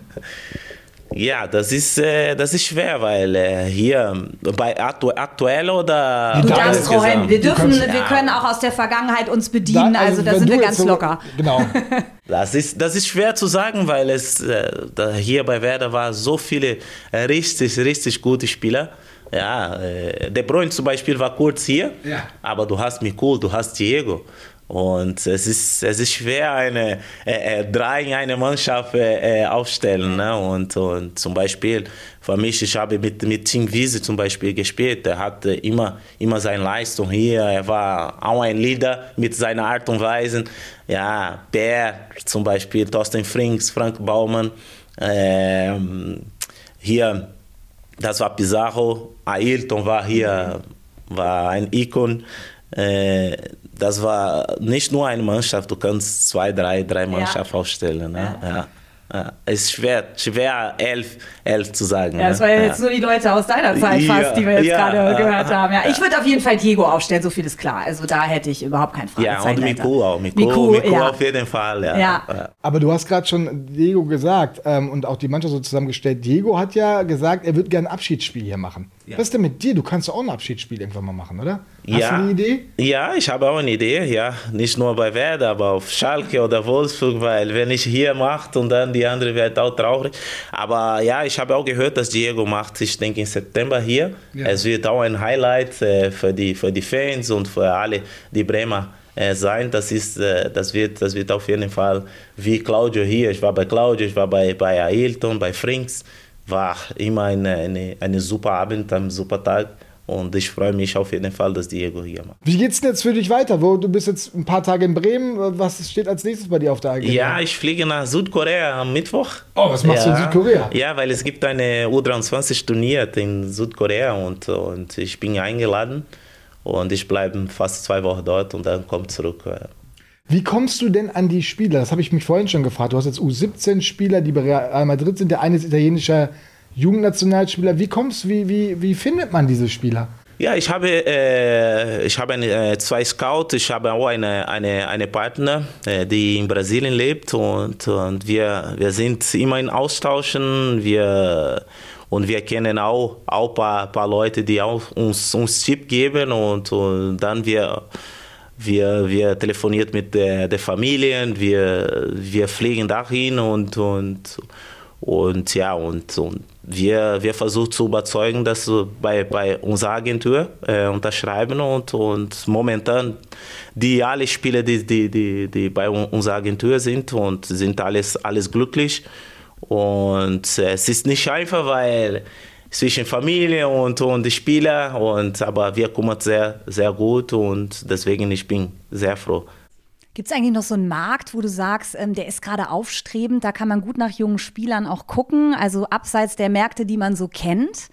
Ja, das ist, äh, das ist schwer, weil äh, hier bei aktu aktuell oder.
Du darfst, Rohan, wir dürfen, kannst, wir können auch aus der Vergangenheit uns bedienen, da, also, also da sind wir ganz so, locker.
Genau. [laughs]
Das ist, das ist schwer zu sagen, weil es äh, hier bei Werder war so viele äh, richtig, richtig gute Spieler. Ja, äh, De Bruyne zum Beispiel war kurz hier, ja. aber du hast Mikul, du hast Diego. Und es ist, es ist schwer, eine, äh, äh, drei in einer Mannschaft äh, aufstellen. Ne? Und, und zum Beispiel für mich, ich habe mit, mit Tim Wiese zum Beispiel gespielt. Er hatte immer, immer seine Leistung hier. Er war auch ein Leader mit seiner Art und Weise. Ja, Bär zum Beispiel, Thorsten Frings, Frank Baumann. Ähm, hier, das war Pizarro. Ailton war hier, war ein Ikon. Äh, das war nicht nur eine Mannschaft, du kannst zwei, drei, drei Mannschaften ja. aufstellen. Ne? Ja. ja. Ja, es ist schwer, schwer elf, elf zu sagen.
Ja, das waren ja jetzt nur die Leute aus deiner Zeit fast, ja, die wir jetzt ja, gerade gehört haben. Ja, ich würde auf jeden Fall Diego aufstellen, so viel ist klar. Also da hätte ich überhaupt keinen Fragezeichen.
Ja, und Miku auch. Miku, Miku, Miku auf jeden Fall. Ja.
Aber du hast gerade schon Diego gesagt ähm, und auch die Mannschaft so zusammengestellt. Diego hat ja gesagt, er würde gerne ein Abschiedsspiel hier machen. Was ist denn mit dir? Du kannst auch ein Abschiedsspiel irgendwann mal machen, oder? Hast
ja,
du eine Idee?
Ja, ich habe auch eine Idee, ja. Nicht nur bei Werder, aber auf Schalke oder Wolfsburg, weil wenn ich hier mache und dann die andere wird auch traurig. Aber ja, ich habe auch gehört, dass Diego macht, ich denke im September hier. Ja. Es wird auch ein Highlight äh, für, die, für die Fans und für alle, die Bremer äh, sein. Das, ist, äh, das, wird, das wird auf jeden Fall wie Claudio hier. Ich war bei Claudio, ich war bei, bei Ailton, bei Frinks. War immer eine, eine, eine super Abend, ein super Tag. Und ich freue mich auf jeden Fall, dass Diego hier macht.
Wie geht's denn jetzt für dich weiter? Wo, du bist jetzt ein paar Tage in Bremen. Was steht als nächstes bei dir auf der Agenda?
Ja, ich fliege nach Südkorea am Mittwoch.
Oh, was machst
ja.
du in Südkorea?
Ja, weil es gibt eine U23-Turnier in Südkorea und, und ich bin eingeladen. Und ich bleibe fast zwei Wochen dort und dann komme zurück.
Wie kommst du denn an die Spieler? Das habe ich mich vorhin schon gefragt. Du hast jetzt U17-Spieler, die bei Real Madrid sind. Der eine ist italienischer Jugendnationalspieler. Wie kommst wie, wie, wie findet man diese Spieler?
Ja, ich habe, äh, ich habe eine, äh, zwei Scouts, ich habe auch eine, eine, eine Partner, äh, die in Brasilien lebt und, und wir, wir sind immer in Austauschen, wir, und wir kennen auch ein paar, paar Leute, die auch uns, uns Tipp geben und, und dann wir wir, wir telefonieren mit der, der Familien, wir, wir fliegen dahin und, und, und ja, und, und wir, wir versuchen zu überzeugen, dass bei, bei unserer Agentur äh, unterschreiben und, und momentan die alle Spieler, die, die, die, die bei unserer Agentur sind und sind alles, alles glücklich. Und äh, es ist nicht einfach, weil zwischen Familie und, und Spieler, und, aber wir kümmern sehr, sehr gut und deswegen ich bin sehr froh.
Gibt es eigentlich noch so einen Markt, wo du sagst, ähm, der ist gerade aufstrebend, da kann man gut nach jungen Spielern auch gucken, also abseits der Märkte, die man so kennt?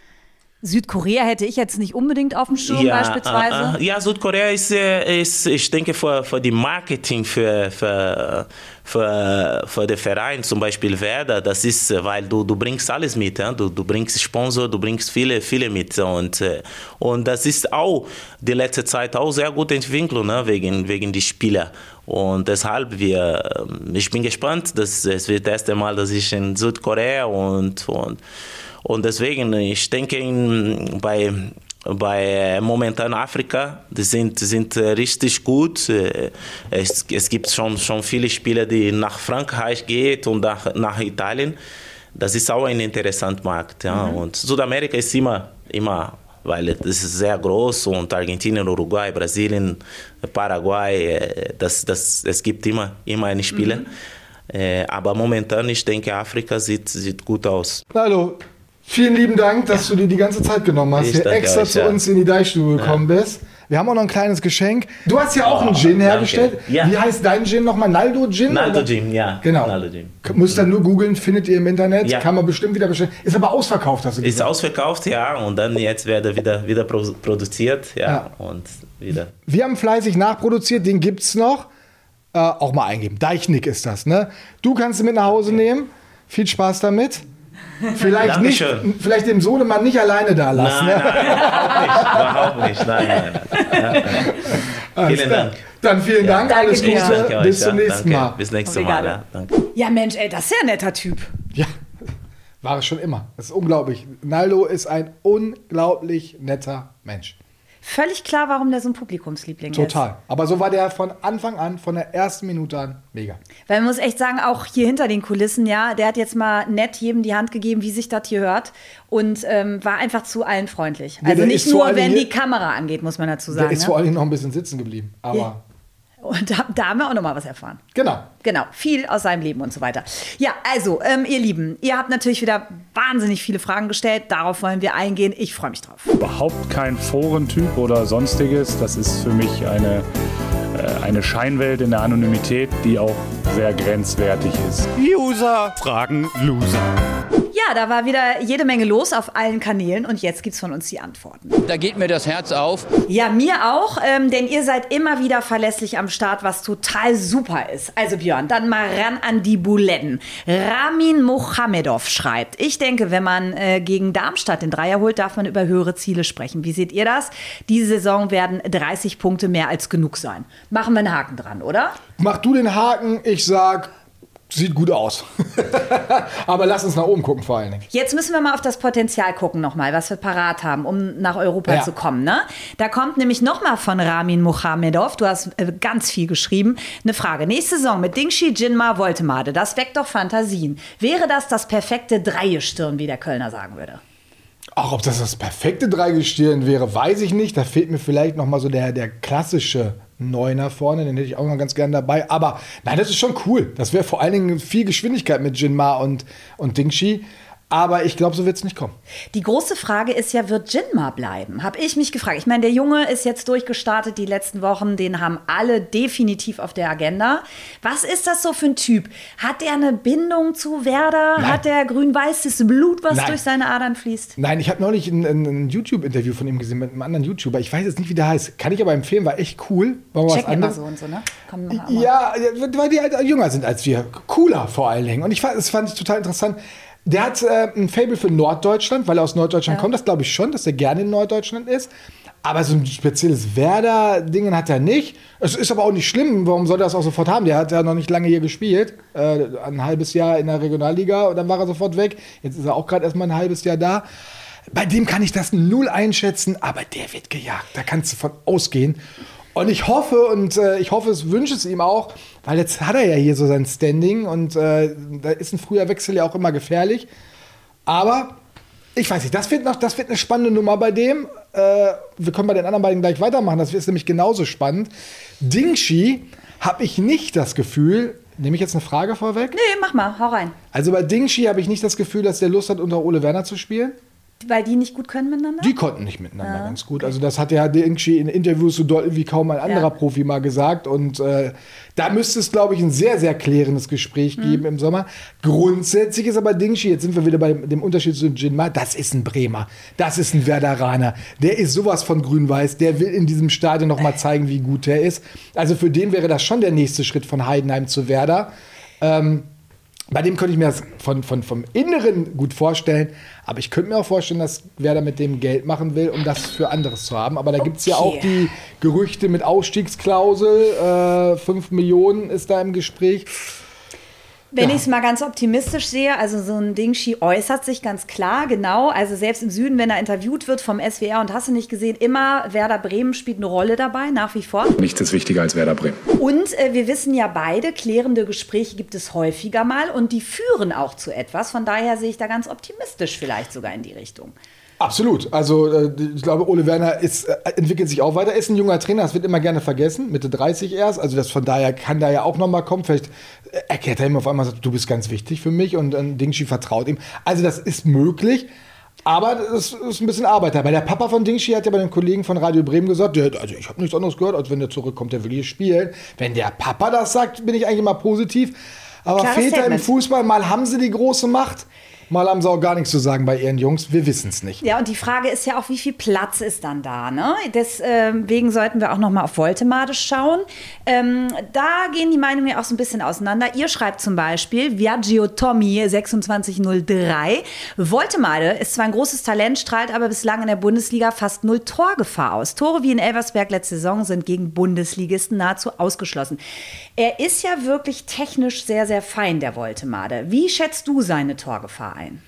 Südkorea hätte ich jetzt nicht unbedingt auf dem Schirm
ja,
beispielsweise.
Äh, ja, Südkorea ist, äh, ist, ich denke, für, für die Marketing, für, für, für, für den Verein, zum Beispiel Werder, das ist, weil du, du bringst alles mit. Ja? Du, du bringst Sponsor, du bringst viele, viele mit. Und, und das ist auch die letzte Zeit auch sehr gute Entwicklung, ne? wegen, wegen die Spieler. Und deshalb, wir, ähm, ich bin gespannt, das, es wird das erste Mal, dass ich in Südkorea und, und und deswegen, ich denke, in, bei, bei momentan Afrika, die sind, sind richtig gut. Es, es gibt schon, schon viele Spieler, die nach Frankreich gehen und nach, nach Italien. Das ist auch ein interessanter Markt. Ja. Mhm. Und Südamerika ist immer, immer weil es ist sehr groß und Argentinien, Uruguay, Brasilien, Paraguay, das, das, es gibt immer, immer einen Spieler. Mhm. aber momentan, ich denke, Afrika sieht, sieht gut aus.
Hallo, Vielen lieben Dank, dass du dir die ganze Zeit genommen hast, hier extra euch, zu ja. uns in die Deichstube gekommen ja. bist. Wir haben auch noch ein kleines Geschenk. Du hast ja auch oh, einen Gin hergestellt. Ja. Wie heißt dein Gin nochmal? Naldo Gin?
Naldo oder? Gin, ja.
Genau. Naldo Gin. Müsst ihr nur googeln, findet ihr im Internet. Ja. Kann man bestimmt wieder bestellen. Ist aber ausverkauft, hast du
gesagt. Ist ausverkauft, ja. Und dann jetzt werde wieder, wieder produziert. Ja. ja. Und wieder.
Wir haben fleißig nachproduziert, den gibt es noch. Äh, auch mal eingeben. Deichnick ist das, ne? Du kannst ihn mit nach Hause nehmen. Viel Spaß damit. Vielleicht, nicht, vielleicht dem Sohnemann nicht alleine da lassen.
Nein, nein, überhaupt nicht. Überhaupt nicht. Nein, nein, nein. Vielen Dank.
Dann vielen Dank,
ja,
alles Gute. Danke Bis zum nächsten
danke.
Mal.
Bis nächstes Mal. Ja, danke.
ja, Mensch, ey, das ist ja ein netter Typ.
Ja, war es schon immer. Das ist unglaublich. Naldo ist ein unglaublich netter Mensch.
Völlig klar, warum der so ein Publikumsliebling
Total. ist. Total. Aber so war der von Anfang an, von der ersten Minute an, mega.
Weil man muss echt sagen, auch hier hinter den Kulissen, ja, der hat jetzt mal nett jedem die Hand gegeben, wie sich das hier hört. Und ähm, war einfach zu allen freundlich. Also ja, nicht nur, wenn die Kamera angeht, muss man dazu sagen.
Der ist
ne?
vor allem noch ein bisschen sitzen geblieben. Aber. Ja.
Und da, da, haben wir auch noch mal was erfahren.
Genau.
Genau, viel aus seinem Leben und so weiter. Ja, also, ähm, ihr Lieben, ihr habt natürlich wieder wahnsinnig viele Fragen gestellt. Darauf wollen wir eingehen. Ich freue mich drauf.
Überhaupt kein Forentyp oder sonstiges. Das ist für mich eine, äh, eine Scheinwelt in der Anonymität, die auch sehr grenzwertig ist.
User fragen Loser.
Ja, da war wieder jede Menge los auf allen Kanälen und jetzt gibt's von uns die Antworten.
Da geht mir das Herz auf.
Ja, mir auch, ähm, denn ihr seid immer wieder verlässlich am Start, was total super ist. Also Björn, dann mal ran an die Buletten. Ramin Mohamedov schreibt, ich denke, wenn man äh, gegen Darmstadt den Dreier holt, darf man über höhere Ziele sprechen. Wie seht ihr das? Diese Saison werden 30 Punkte mehr als genug sein. Machen wir einen Haken dran, oder?
Mach du den Haken, ich sag Sieht gut aus. [laughs] Aber lass uns nach oben gucken vor allen Dingen.
Jetzt müssen wir mal auf das Potenzial gucken nochmal, was wir parat haben, um nach Europa ja. zu kommen. Ne? Da kommt nämlich nochmal von Ramin Mohamedov, du hast äh, ganz viel geschrieben, eine Frage. Nächste Saison mit Dingshi, Jinma, Voltemade, das weckt doch Fantasien. Wäre das das perfekte Dreigestirn, wie der Kölner sagen würde?
Ach, ob das das perfekte Dreigestirn wäre, weiß ich nicht. Da fehlt mir vielleicht noch mal so der, der klassische Neuner vorne, den hätte ich auch noch ganz gern dabei. Aber nein, das ist schon cool. Das wäre vor allen Dingen viel Geschwindigkeit mit Jinma und, und Dingshi. Aber ich glaube, so wird es nicht kommen.
Die große Frage ist ja, wird Jinma bleiben? Habe ich mich gefragt. Ich meine, der Junge ist jetzt durchgestartet die letzten Wochen. Den haben alle definitiv auf der Agenda. Was ist das so für ein Typ? Hat der eine Bindung zu Werder? Nein. Hat der grün-weißes Blut, was Nein. durch seine Adern fließt?
Nein, ich habe neulich ein, ein YouTube-Interview von ihm gesehen mit einem anderen YouTuber. Ich weiß jetzt nicht, wie der heißt. Kann ich aber empfehlen, war echt cool.
War Check immer so und so, ne?
ja, weil die halt jünger sind als wir. Cooler vor allen Dingen. Und ich fand, das fand ich total interessant. Der hat äh, ein Fable für Norddeutschland, weil er aus Norddeutschland ja. kommt. Das glaube ich schon, dass er gerne in Norddeutschland ist. Aber so ein spezielles Werder-Ding hat er nicht. Es ist aber auch nicht schlimm. Warum soll er das auch sofort haben? Der hat ja noch nicht lange hier gespielt. Äh, ein halbes Jahr in der Regionalliga und dann war er sofort weg. Jetzt ist er auch gerade erstmal ein halbes Jahr da. Bei dem kann ich das null einschätzen, aber der wird gejagt. Da kannst du von ausgehen. Und ich hoffe und äh, ich hoffe, es wünsche es ihm auch, weil jetzt hat er ja hier so sein Standing und äh, da ist ein früher Wechsel ja auch immer gefährlich. Aber ich weiß nicht, das wird noch, das wird eine spannende Nummer bei dem. Äh, wir können bei den anderen beiden gleich weitermachen. Das ist nämlich genauso spannend. Dingshi habe ich nicht das Gefühl. Nehme ich jetzt eine Frage vorweg?
Nee, mach mal, hau rein.
Also bei Dingshi habe ich nicht das Gefühl, dass der Lust hat, unter Ole Werner zu spielen.
Weil die nicht gut können miteinander?
Die konnten nicht miteinander ja. ganz gut. Also das hat ja Dingshi in Interviews so deutlich wie kaum ein anderer ja. Profi mal gesagt. Und äh, da müsste es, glaube ich, ein sehr, sehr klärendes Gespräch mhm. geben im Sommer. Grundsätzlich ist aber Dingshi, jetzt sind wir wieder bei dem Unterschied zu Jinma, das ist ein Bremer. Das ist ein Werderaner. Der ist sowas von grün-weiß. Der will in diesem Stadion noch mal zeigen, wie gut der ist. Also für den wäre das schon der nächste Schritt von Heidenheim zu Werder. Ähm, bei dem könnte ich mir das von, von, vom Inneren gut vorstellen. Aber ich könnte mir auch vorstellen, dass wer da mit dem Geld machen will, um das für anderes zu haben. Aber da okay. gibt es ja auch die Gerüchte mit Ausstiegsklausel. Äh, 5 Millionen ist da im Gespräch.
Wenn ja. ich es mal ganz optimistisch sehe, also so ein Dingshi äußert sich ganz klar, genau. Also selbst im Süden, wenn er interviewt wird vom SWR und hast du nicht gesehen, immer Werder Bremen spielt eine Rolle dabei, nach wie vor.
Nichts ist wichtiger als Werder Bremen.
Und äh, wir wissen ja beide, klärende Gespräche gibt es häufiger mal und die führen auch zu etwas. Von daher sehe ich da ganz optimistisch vielleicht sogar in die Richtung.
Absolut. Also äh, ich glaube, Ole Werner ist, äh, entwickelt sich auch weiter. Ist ein junger Trainer, das wird immer gerne vergessen, Mitte 30 erst. Also das von daher kann da ja auch nochmal kommen. Vielleicht äh, erklärt er ihm auf einmal, du bist ganz wichtig für mich und ein Dingshi vertraut ihm. Also das ist möglich. Aber es ist ein bisschen Arbeit dabei. Der Papa von Dingshi hat ja bei den Kollegen von Radio Bremen gesagt, der, also ich habe nichts anderes gehört, als wenn der zurückkommt, der will hier spielen. Wenn der Papa das sagt, bin ich eigentlich immer positiv. Aber Klares Väter Statement. im Fußball, mal haben sie die große Macht. Mal haben sie auch gar nichts zu sagen bei ihren Jungs. Wir wissen es nicht.
Ja, und die Frage ist ja auch, wie viel Platz ist dann da? Ne? Deswegen sollten wir auch noch mal auf Voltemade schauen. Ähm, da gehen die Meinungen ja auch so ein bisschen auseinander. Ihr schreibt zum Beispiel, Viaggio Tommy 2603. Voltemade ist zwar ein großes Talent, strahlt aber bislang in der Bundesliga fast null Torgefahr aus. Tore wie in Elversberg letzte Saison sind gegen Bundesligisten nahezu ausgeschlossen. Er ist ja wirklich technisch sehr, sehr fein, der Voltemade. Wie schätzt du seine Torgefahr ein? Ein?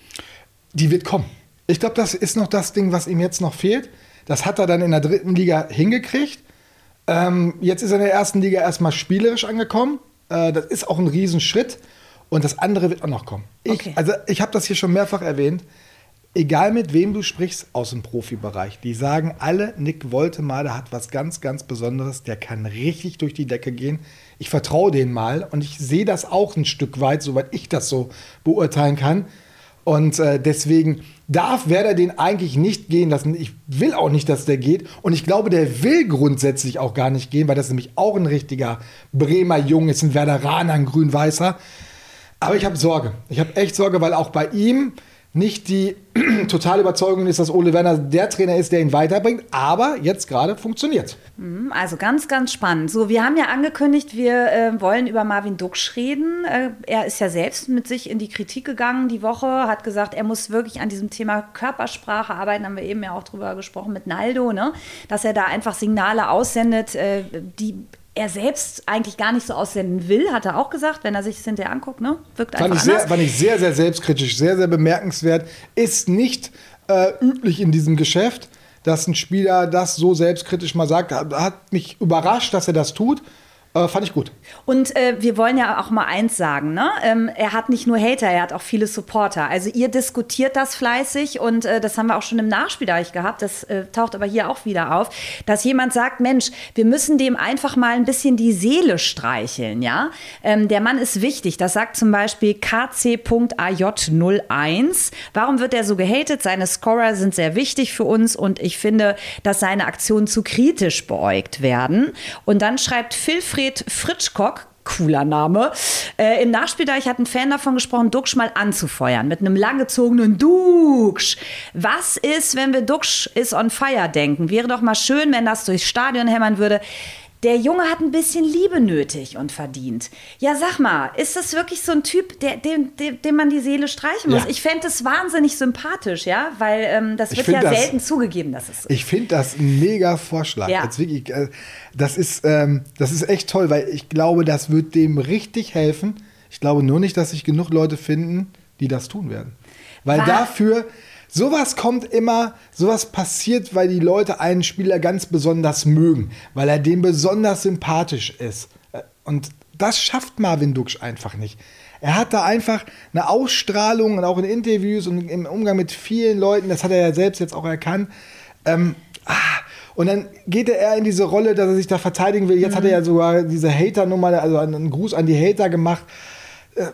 Die wird kommen. Ich glaube, das ist noch das Ding, was ihm jetzt noch fehlt. Das hat er dann in der dritten Liga hingekriegt. Ähm, jetzt ist er in der ersten Liga erstmal spielerisch angekommen. Äh, das ist auch ein Riesenschritt. Und das andere wird auch noch kommen. Ich, okay. Also ich habe das hier schon mehrfach erwähnt. Egal mit wem du sprichst aus dem Profibereich, die sagen alle, Nick Woltemade hat was ganz, ganz Besonderes. Der kann richtig durch die Decke gehen. Ich vertraue denen mal und ich sehe das auch ein Stück weit, soweit ich das so beurteilen kann. Und äh, deswegen darf Werder den eigentlich nicht gehen lassen. Ich will auch nicht, dass der geht. Und ich glaube, der will grundsätzlich auch gar nicht gehen, weil das nämlich auch ein richtiger Bremer Jung ist, ein Werderaner, ein Grün-Weißer. Aber ich habe Sorge. Ich habe echt Sorge, weil auch bei ihm nicht die [clears throat] totale Überzeugung ist, dass Ole Werner der Trainer ist, der ihn weiterbringt, aber jetzt gerade funktioniert.
Mhm, also ganz, ganz spannend. So, wir haben ja angekündigt, wir äh, wollen über Marvin Duksch reden. Äh, er ist ja selbst mit sich in die Kritik gegangen die Woche, hat gesagt, er muss wirklich an diesem Thema Körpersprache arbeiten, haben wir eben ja auch drüber gesprochen mit Naldo, ne? dass er da einfach Signale aussendet, äh, die er selbst eigentlich gar nicht so aussenden will, hat er auch gesagt, wenn er sich das hinterher anguckt, ne? Wirkt
fand
einfach
ich sehr, Fand ich sehr, sehr selbstkritisch, sehr, sehr bemerkenswert. Ist nicht äh, üblich in diesem Geschäft, dass ein Spieler das so selbstkritisch mal sagt. Hat mich überrascht, dass er das tut. Äh, fand ich gut.
Und äh, wir wollen ja auch mal eins sagen, ne? Ähm, er hat nicht nur Hater, er hat auch viele Supporter. Also ihr diskutiert das fleißig und äh, das haben wir auch schon im Nachspiel gehabt, das äh, taucht aber hier auch wieder auf, dass jemand sagt, Mensch, wir müssen dem einfach mal ein bisschen die Seele streicheln, ja? Ähm, der Mann ist wichtig, das sagt zum Beispiel KC.AJ01. Warum wird er so gehatet? Seine Scorer sind sehr wichtig für uns und ich finde, dass seine Aktionen zu kritisch beäugt werden. Und dann schreibt Philfried Alfred Fritschkock, cooler Name. Äh, Im Nachspieldeich hat ein Fan davon gesprochen, Duxch mal anzufeuern mit einem langgezogenen Duxch. Was ist, wenn wir Duxch is on fire denken? Wäre doch mal schön, wenn das durchs Stadion hämmern würde der Junge hat ein bisschen Liebe nötig und verdient. Ja, sag mal, ist das wirklich so ein Typ, der, dem, dem, dem man die Seele streichen muss? Ja. Ich fände es wahnsinnig sympathisch, ja, weil ähm, das wird ja das, selten zugegeben, dass es so
Ich finde das ein mega Vorschlag. Ja. Das, wirklich, äh, das, ist, ähm, das ist echt toll, weil ich glaube, das wird dem richtig helfen. Ich glaube nur nicht, dass sich genug Leute finden, die das tun werden. Weil War dafür sowas kommt immer, sowas passiert, weil die Leute einen Spieler ganz besonders mögen, weil er dem besonders sympathisch ist. Äh, Und das schafft Marvin Duksch einfach nicht. Er hat da einfach eine Ausstrahlung und auch in Interviews und im Umgang mit vielen Leuten, das hat er ja selbst jetzt auch erkannt. Ähm, ah, und dann geht er eher in diese Rolle, dass er sich da verteidigen will. Jetzt hat er ja sogar diese Hater-Nummer, also einen Gruß an die Hater gemacht. Äh,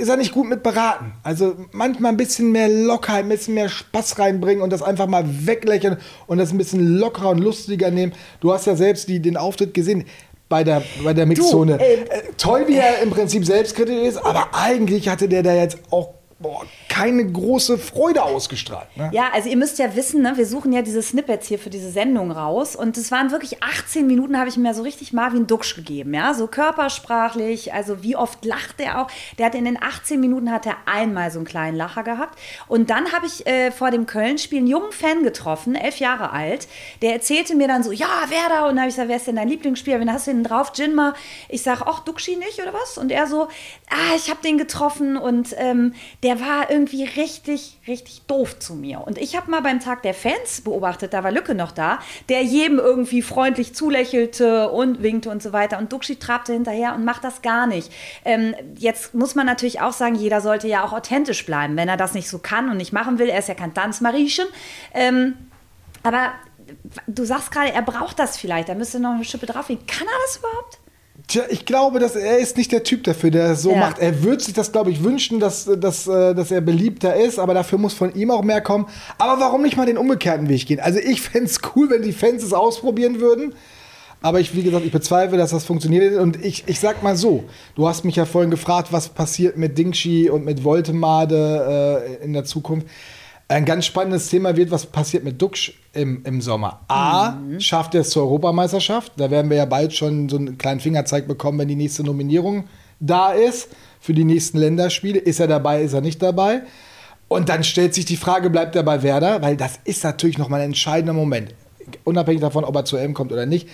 ist er nicht gut mit beraten. Also manchmal ein bisschen mehr Lockerheit, ein bisschen mehr Spaß reinbringen und das einfach mal weglächeln und das ein bisschen lockerer und lustiger nehmen. Du hast ja selbst die, den Auftritt gesehen bei der, bei der Mixzone.
äh,
Äh, toll, wie er im Prinzip selbstkritisch ist, aber eigentlich hatte der da jetzt auch boah, keine große Freude ausgestrahlt. Ne?
Ja, also ihr müsst ja wissen, ne, wir suchen ja diese Snippets hier für diese Sendung raus und es waren wirklich 18 Minuten, habe ich mir so richtig Marvin Duksch gegeben, ja, so körpersprachlich, also wie oft lacht er auch. Der hat in den 18 Minuten hat er einmal so einen kleinen Lacher gehabt und dann habe ich äh, vor dem Köln-Spiel einen jungen Fan getroffen, elf Jahre alt, der erzählte mir dann so, ja, Werder und dann habe ich gesagt, wer ist denn dein Lieblingsspieler, wen hast du denn drauf, Jinma? Ich sage, ach, Duxi nicht oder was? Und er so, ah, ich habe den getroffen und ähm, der war irgendwie richtig, richtig doof zu mir. Und ich habe mal beim Tag der Fans beobachtet, da war Lücke noch da, der jedem irgendwie freundlich zulächelte und winkte und so weiter. Und Duxi trabte hinterher und macht das gar nicht. Ähm, jetzt muss man natürlich auch sagen, jeder sollte ja auch authentisch bleiben. Wenn er das nicht so kann und nicht machen will, er ist ja kein Tanzmariechen. Ähm, aber du sagst gerade, er braucht das vielleicht, da müsste noch eine Schippe drauflegen. Kann er das überhaupt?
Tja, ich glaube, dass er ist nicht der Typ dafür, der es so
Ja.
macht. Er würde sich das, glaube ich, wünschen, dass, dass, äh, dass er beliebter ist, aber dafür muss von ihm auch mehr kommen. Aber warum nicht mal den umgekehrten Weg gehen? Also ich fände es cool, wenn die Fans es ausprobieren würden. Aber ich, wie gesagt, ich bezweifle, dass das funktioniert. Und ich, ich sag mal so, du hast mich ja vorhin gefragt, was passiert mit Dingshi und mit Voltemade äh, in der Zukunft. Ein ganz spannendes Thema wird, was passiert mit Duxch im, im Sommer. A, schafft er es zur Europameisterschaft. Da werden wir ja bald schon so einen kleinen Fingerzeig bekommen, wenn die nächste Nominierung da ist. Für die nächsten Länderspiele. Ist er dabei, ist er nicht dabei? Und dann stellt sich die Frage, bleibt er bei Werder? Weil das ist natürlich nochmal ein entscheidender Moment. Unabhängig davon, ob er zur EM kommt oder nicht.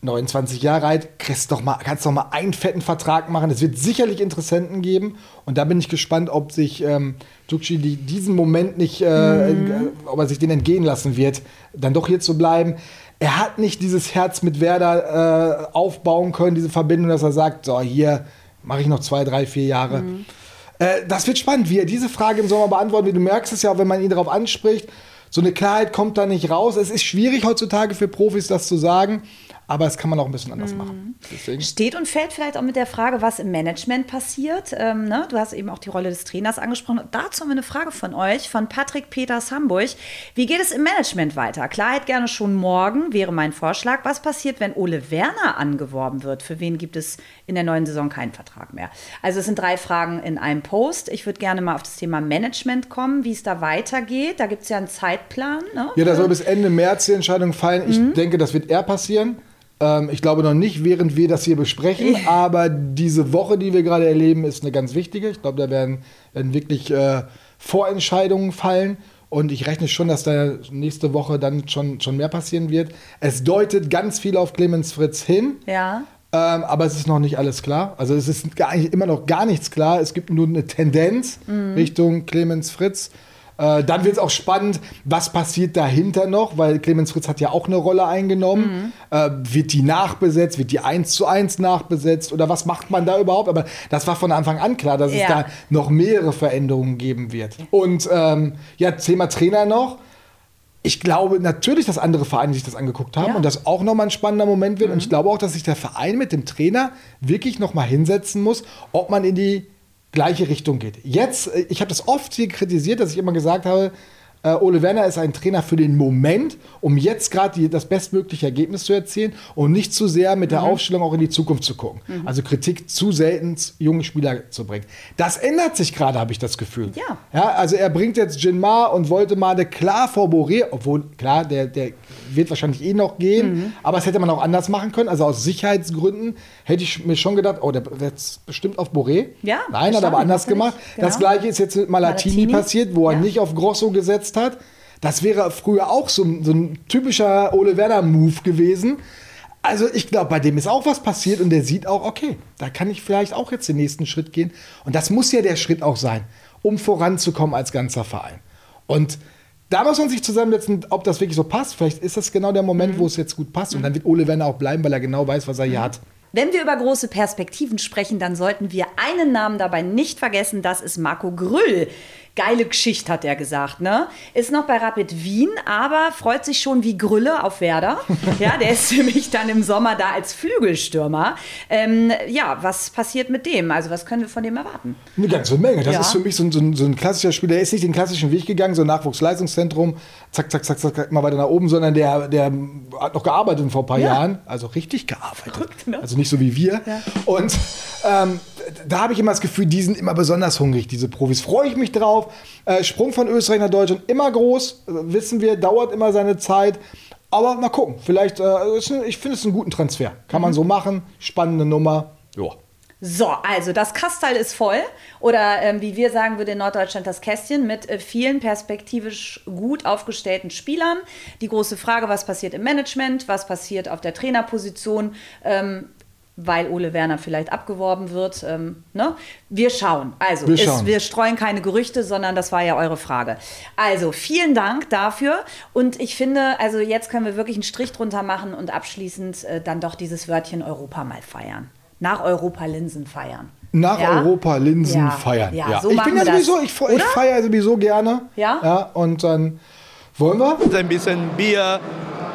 29 Jahre alt, kriegst doch mal, kannst doch mal einen fetten Vertrag machen. Es wird sicherlich Interessenten geben. Und da bin ich gespannt, ob sich ähm, Tucci die, diesen Moment nicht, äh, äh, ob er sich den entgehen lassen wird, dann doch hier zu bleiben. Er hat nicht dieses Herz mit Werder äh, aufbauen können, diese Verbindung, dass er sagt, so hier mache ich noch zwei, drei, vier Jahre. Äh, das wird spannend, wie er diese Frage im Sommer beantworten wird. Du merkst es ja wenn man ihn darauf anspricht. So eine Klarheit kommt da nicht raus. Es ist schwierig heutzutage für Profis, das zu sagen. Aber das kann man auch ein bisschen anders machen. Deswegen.
Steht und fällt vielleicht auch mit der Frage, was im Management passiert. Ähm, ne? Du hast eben auch die Rolle des Trainers angesprochen. Und dazu haben wir eine Frage von euch, von Patrick Peters Hamburg. Wie geht es im Management weiter? Klarheit gerne schon morgen, wäre mein Vorschlag. Was passiert, wenn Ole Werner angeworben wird? Für wen gibt es in der neuen Saison keinen Vertrag mehr? Also es sind drei Fragen in einem Post. Ich würde gerne mal auf das Thema Management kommen, wie es da weitergeht. Da gibt es ja einen Zeitplan. Ne?
Ja, da soll bis Ende März die Entscheidung fallen. Ich denke, das wird eher passieren. Ähm, ich glaube noch nicht, während wir das hier besprechen, aber diese Woche, die wir gerade erleben, ist eine ganz wichtige. Ich glaube, da werden, werden wirklich äh, Vorentscheidungen fallen. Und ich rechne schon, dass da nächste Woche dann schon, schon mehr passieren wird. Es deutet ganz viel auf Clemens Fritz hin.
Ja.
Ähm, aber es ist noch nicht alles klar. Also es ist gar, immer noch gar nichts klar. Es gibt nur eine Tendenz
Mhm.
Richtung Clemens Fritz. Äh, dann wird es auch spannend, was passiert dahinter noch, weil Clemens Fritz hat ja auch eine Rolle eingenommen. Äh, wird die nachbesetzt, wird die eins zu eins nachbesetzt oder was macht man da überhaupt? Aber das war von Anfang an klar, dass es
Ja.
da noch mehrere Veränderungen geben wird. Und ähm, ja, Thema Trainer noch. Ich glaube natürlich, dass andere Vereine sich das angeguckt haben
Ja.
und das auch nochmal ein spannender Moment wird. Und ich glaube auch, dass sich der Verein mit dem Trainer wirklich nochmal hinsetzen muss, ob man in die gleiche Richtung geht. Jetzt, äh, ich habe das oft hier kritisiert, dass ich immer gesagt habe, äh, Ole Werner ist ein Trainer für den Moment, um jetzt gerade das bestmögliche Ergebnis zu erzielen und nicht zu sehr mit der
Mhm.
Aufstellung auch in die Zukunft zu gucken.
Mhm.
Also Kritik zu selten junge Spieler zu bringen. Das ändert sich gerade, habe ich das Gefühl.
Ja.
Ja, also er bringt jetzt Jinmar und Voltemade klar vor Boré, obwohl, klar, der, der wird wahrscheinlich eh noch gehen,
Mhm.
aber das hätte man auch anders machen können. Also aus Sicherheitsgründen hätte ich mir schon gedacht, oh, der wird bestimmt auf Boré.
Ja,
Nein, hat aber anders gemacht. Das
Genau.
gleiche ist jetzt mit Malatini,
Malatini.
passiert, wo er nicht auf Grosso gesetzt hat. Das wäre früher auch so, ein- so ein typischer Ole Werner-Move gewesen. Also ich glaube, bei dem ist auch was passiert und der sieht auch, okay, da kann ich vielleicht auch jetzt den nächsten Schritt gehen. Und das muss ja der Schritt auch sein, um voranzukommen als ganzer Verein. Und Da muss man sich zusammensetzen, ob das wirklich so passt. Vielleicht ist das genau der Moment,
Mhm.
wo es jetzt gut passt. Und dann wird Ole Werner auch bleiben, weil er genau weiß, was er hier hat.
Wenn wir über große Perspektiven sprechen, dann sollten wir einen Namen dabei nicht vergessen, das ist Marco Grüll. Geile Geschichte, hat er gesagt, ne? Ist noch bei Rapid Wien, aber freut sich schon wie Grülle auf Werder. [laughs] Ja, der ist nämlich dann im Sommer da als Flügelstürmer. Ähm, ja, was passiert mit dem? Also, was können wir von dem erwarten?
Eine ganze Menge. Das
Ja.
ist für mich so ein, so, ein, so ein klassischer Spieler. Der ist nicht den klassischen Weg gegangen, so ein Nachwuchsleistungszentrum, zack, zack, zack, zack, mal weiter nach oben, sondern der, der hat noch gearbeitet vor ein paar
Ja.
Jahren. Also richtig gearbeitet.
ne?
Also nicht so wie wir. Und ähm, da habe ich immer das Gefühl, die sind immer besonders hungrig, diese Profis. Freue ich mich drauf. Äh, Sprung von Österreich nach Deutschland immer groß, äh, wissen wir, dauert immer seine Zeit. Aber mal gucken, vielleicht, äh, ist ich finde es einen guten Transfer. Kann man so machen, spannende Nummer. Ja.
So, also das Kastal ist voll oder ähm, wie wir sagen würde in Norddeutschland das Kästchen mit äh, vielen perspektivisch gut aufgestellten Spielern. Die große Frage, was passiert im Management, was passiert auf der Trainerposition, ähm, weil Ole Werner vielleicht abgeworben wird. Ähm, ne? Wir schauen. Also
Wir
ist-
schauen.
wir streuen keine Gerüchte, sondern das war ja eure Frage. Also vielen Dank dafür und ich finde, also jetzt können wir wirklich einen Strich drunter machen und abschließend äh, dann doch dieses Wörtchen Europa mal feiern. Nach Europa Linsen feiern.
Nach
Ja?
Europa Linsen
Ja.
feiern.
Ja, so
ich
machen
bin ja
wir das.
sowieso, ich, ich feiere sowieso gerne.
Ja?
Ja, und dann wollen wir?
Ein bisschen Bier,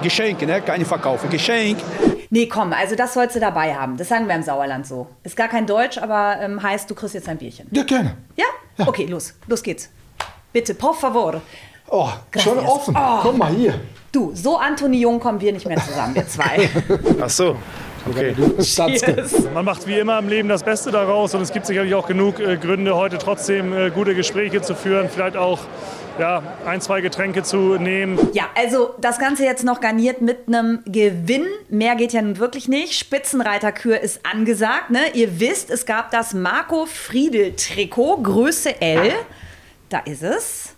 Geschenke, ne? keine Verkaufe. Geschenk.
Nee, komm, also das sollst du dabei haben. Das sagen wir im Sauerland so. Ist gar kein Deutsch, aber ähm, heißt, du kriegst jetzt ein Bierchen.
Ja, gerne.
Ja? Okay, los. Los geht's. Bitte, por favor.
Oh, schon
Gracias.
offen.
Oh.
Komm mal hier.
Du, so Antoni Jung kommen wir nicht mehr zusammen, wir zwei. [laughs]
Ach so. Okay. [laughs] Man macht wie immer im Leben das Beste daraus und es gibt sicherlich auch genug äh, Gründe, heute trotzdem äh, gute Gespräche zu führen, vielleicht auch ja, ein, zwei Getränke zu nehmen.
Ja, also das Ganze jetzt noch garniert mit einem Gewinn. Mehr geht ja nun wirklich nicht. Spitzenreiterkür ist angesagt. Ne? Ihr wisst, es gab das Marco Friedel-Trikot, Größe L. Da ist es.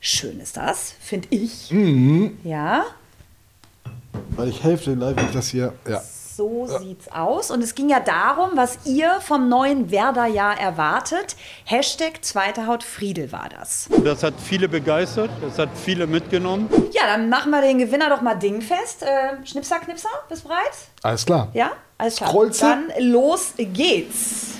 Schön ist das, finde ich.
Mhm.
Ja,
Weil ich Hälfte live ich das hier. Ja.
so sieht's aus. Und es ging ja darum, was ihr vom neuen Werder-Jahr erwartet. Hashtag zweite Haut Friedel war das.
Das hat viele begeistert, das hat viele mitgenommen.
Ja, dann machen wir den Gewinner doch mal dingfest. Äh, Schnipser, Knipser, bist du bereit?
Alles klar.
Ja, alles klar.
Scrollst du?
Dann los geht's.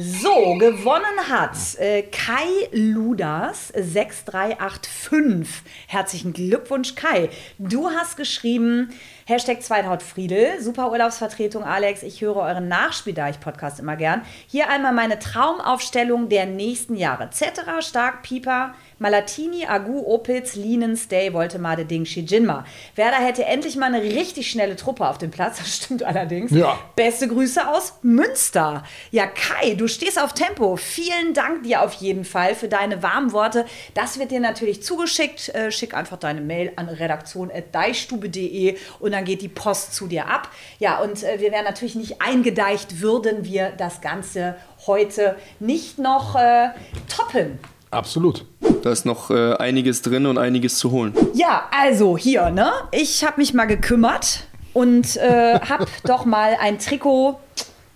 So, gewonnen hat äh, Kai Ludas 6385. Herzlichen Glückwunsch, Kai. Du hast geschrieben, Hashtag Zweithaut Friedel, super Urlaubsvertretung, Alex. Ich höre euren Nachspieldeich-Podcast immer gern. Hier einmal meine Traumaufstellung der nächsten Jahre. Cetera, Stark, Pieper, Malatini, Agu, Opitz, Linen, Stay, Voltemade, Ding, Shijinma. Werder hätte endlich mal eine richtig schnelle Truppe auf dem Platz. [laughs] Das stimmt allerdings.
Ja.
Beste Grüße aus Münster. Ja, Kai, du stehst auf Tempo. Vielen Dank dir auf jeden Fall für deine warmen Worte. Das wird dir natürlich zugeschickt. Äh, schick einfach deine Mail an redaktion.deichstube.de und dann geht die Post zu dir ab. Ja, und äh, wir wären natürlich nicht eingedeicht, würden wir das Ganze heute nicht noch äh, toppen.
Absolut.
Da ist noch äh, einiges drin und einiges zu holen.
Ja, also hier, ne? Ich habe mich mal gekümmert und äh, [laughs] habe doch mal ein Trikot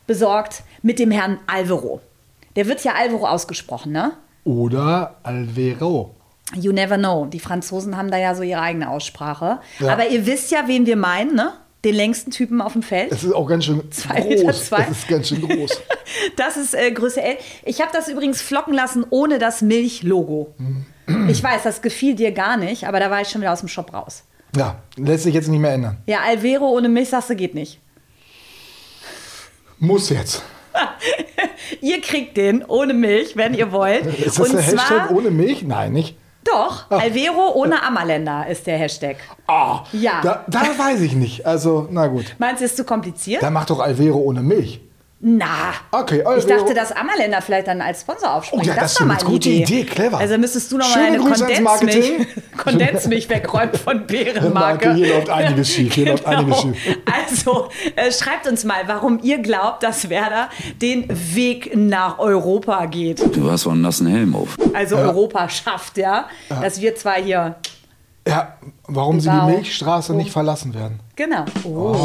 besorgt mit dem Herrn Alvaro. Der wird ja Alvaro ausgesprochen, ne?
Oder Alvero.
You never know. Die Franzosen haben da ja so ihre eigene Aussprache.
Ja.
Aber ihr wisst ja, wen wir meinen, ne? Den längsten Typen auf dem Feld.
Es ist auch ganz schön
Zwei Meter
groß.
zwei.
Das ist ganz schön groß. [laughs]
Das ist äh, Größe L. Ich habe das übrigens flocken lassen ohne das Milchlogo. Ich weiß, das gefiel dir gar nicht, aber da war ich schon wieder aus dem Shop raus.
Ja, lässt sich jetzt nicht mehr ändern.
Ja, Alvero ohne Milch, sagst du, geht nicht.
Muss jetzt. [laughs]
Ihr kriegt den ohne Milch, wenn ihr wollt.
Ist das
Und
der Hashtag ohne Milch? Nein, nicht.
Doch,
Ah.
Alvero ohne Ammerländer ist der Hashtag. ja.
Da, da weiß ich nicht. Also, na gut.
Meinst du, ist zu kompliziert?
Dann macht doch Alvero ohne Milch.
Na.
Okay,
Ich
Alvero.
dachte, dass Ammerländer vielleicht dann als Sponsor aufspringen.
Oh ja, das ist
war
eine gute Idee, clever.
Also müsstest du noch mal
Schöne
eine Kondensmilch. [laughs] Kondensmilch wegräumen von Bärenmarke.
Marke, hier läuft einiges schief, hier läuft einiges schief.
Also äh, schreibt uns mal, warum ihr glaubt, dass Werder den Weg nach Europa geht.
Du hast wohl einen nassen Helm auf.
Also
Ja.
Europa schafft, ja.
Ja.
Dass wir zwar hier.
Ja, warum sie die. Milchstraße nicht verlassen werden.
Genau. Oh.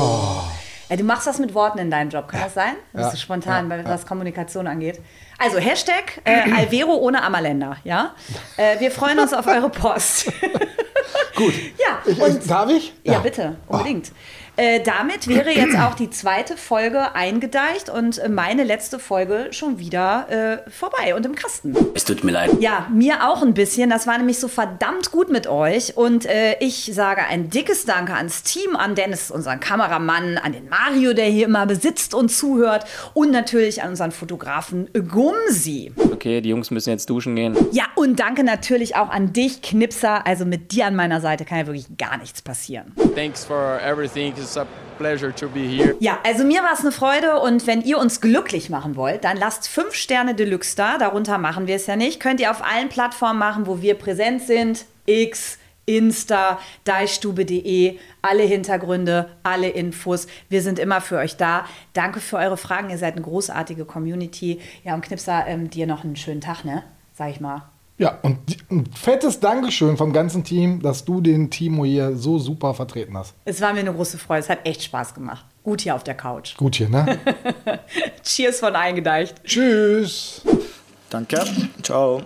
Ja, du machst das mit Worten in deinem Job, kann das sein? Du bist
Ja.
so spontan,
Ja,
was Kommunikation angeht. Also Hashtag äh, [clears throat] Alvero ohne Ammerländer, ja? Äh, wir freuen uns auf eure Post. [laughs]
Gut.
Ja,
Ich, ich, darf ich?
ja, bitte, unbedingt. Äh, damit wäre jetzt auch die zweite Folge eingedeicht und äh, meine letzte Folge schon wieder äh, vorbei und im Kasten.
Es tut mir leid.
Ja, mir auch ein bisschen. Das war nämlich so verdammt gut mit euch. Und äh, ich sage ein dickes Danke ans Team, an Dennis, unseren Kameramann, an den Mario, der hier immer besitzt und zuhört. Und natürlich an unseren Fotografen Gumsi.
Okay, die Jungs müssen jetzt duschen gehen.
Ja, und danke natürlich auch an dich, Knipser. Also mit dir an meiner Seite kann ja wirklich gar nichts passieren.
Thanks for everything. It's a pleasure to be here.
Ja, also mir war es eine Freude und wenn ihr uns glücklich machen wollt, dann lasst 5 Sterne Deluxe da. Darunter machen wir es ja nicht. Könnt ihr auf allen Plattformen machen, wo wir präsent sind. X, Insta, deichstube.de, alle Hintergründe, alle Infos. Wir sind immer für euch da. Danke für eure Fragen. Ihr seid eine großartige Community. Ja, und Knipser, ähm, dir noch einen schönen Tag, ne? Sag ich mal.
Ja, und ein fettes Dankeschön vom ganzen Team, dass du den Timo hier so super vertreten hast.
Es war mir eine große Freude. Es hat echt Spaß gemacht. Gut hier auf der Couch.
Gut hier, ne? [laughs]
Cheers von eingedeicht.
Tschüss.
Danke. Ciao.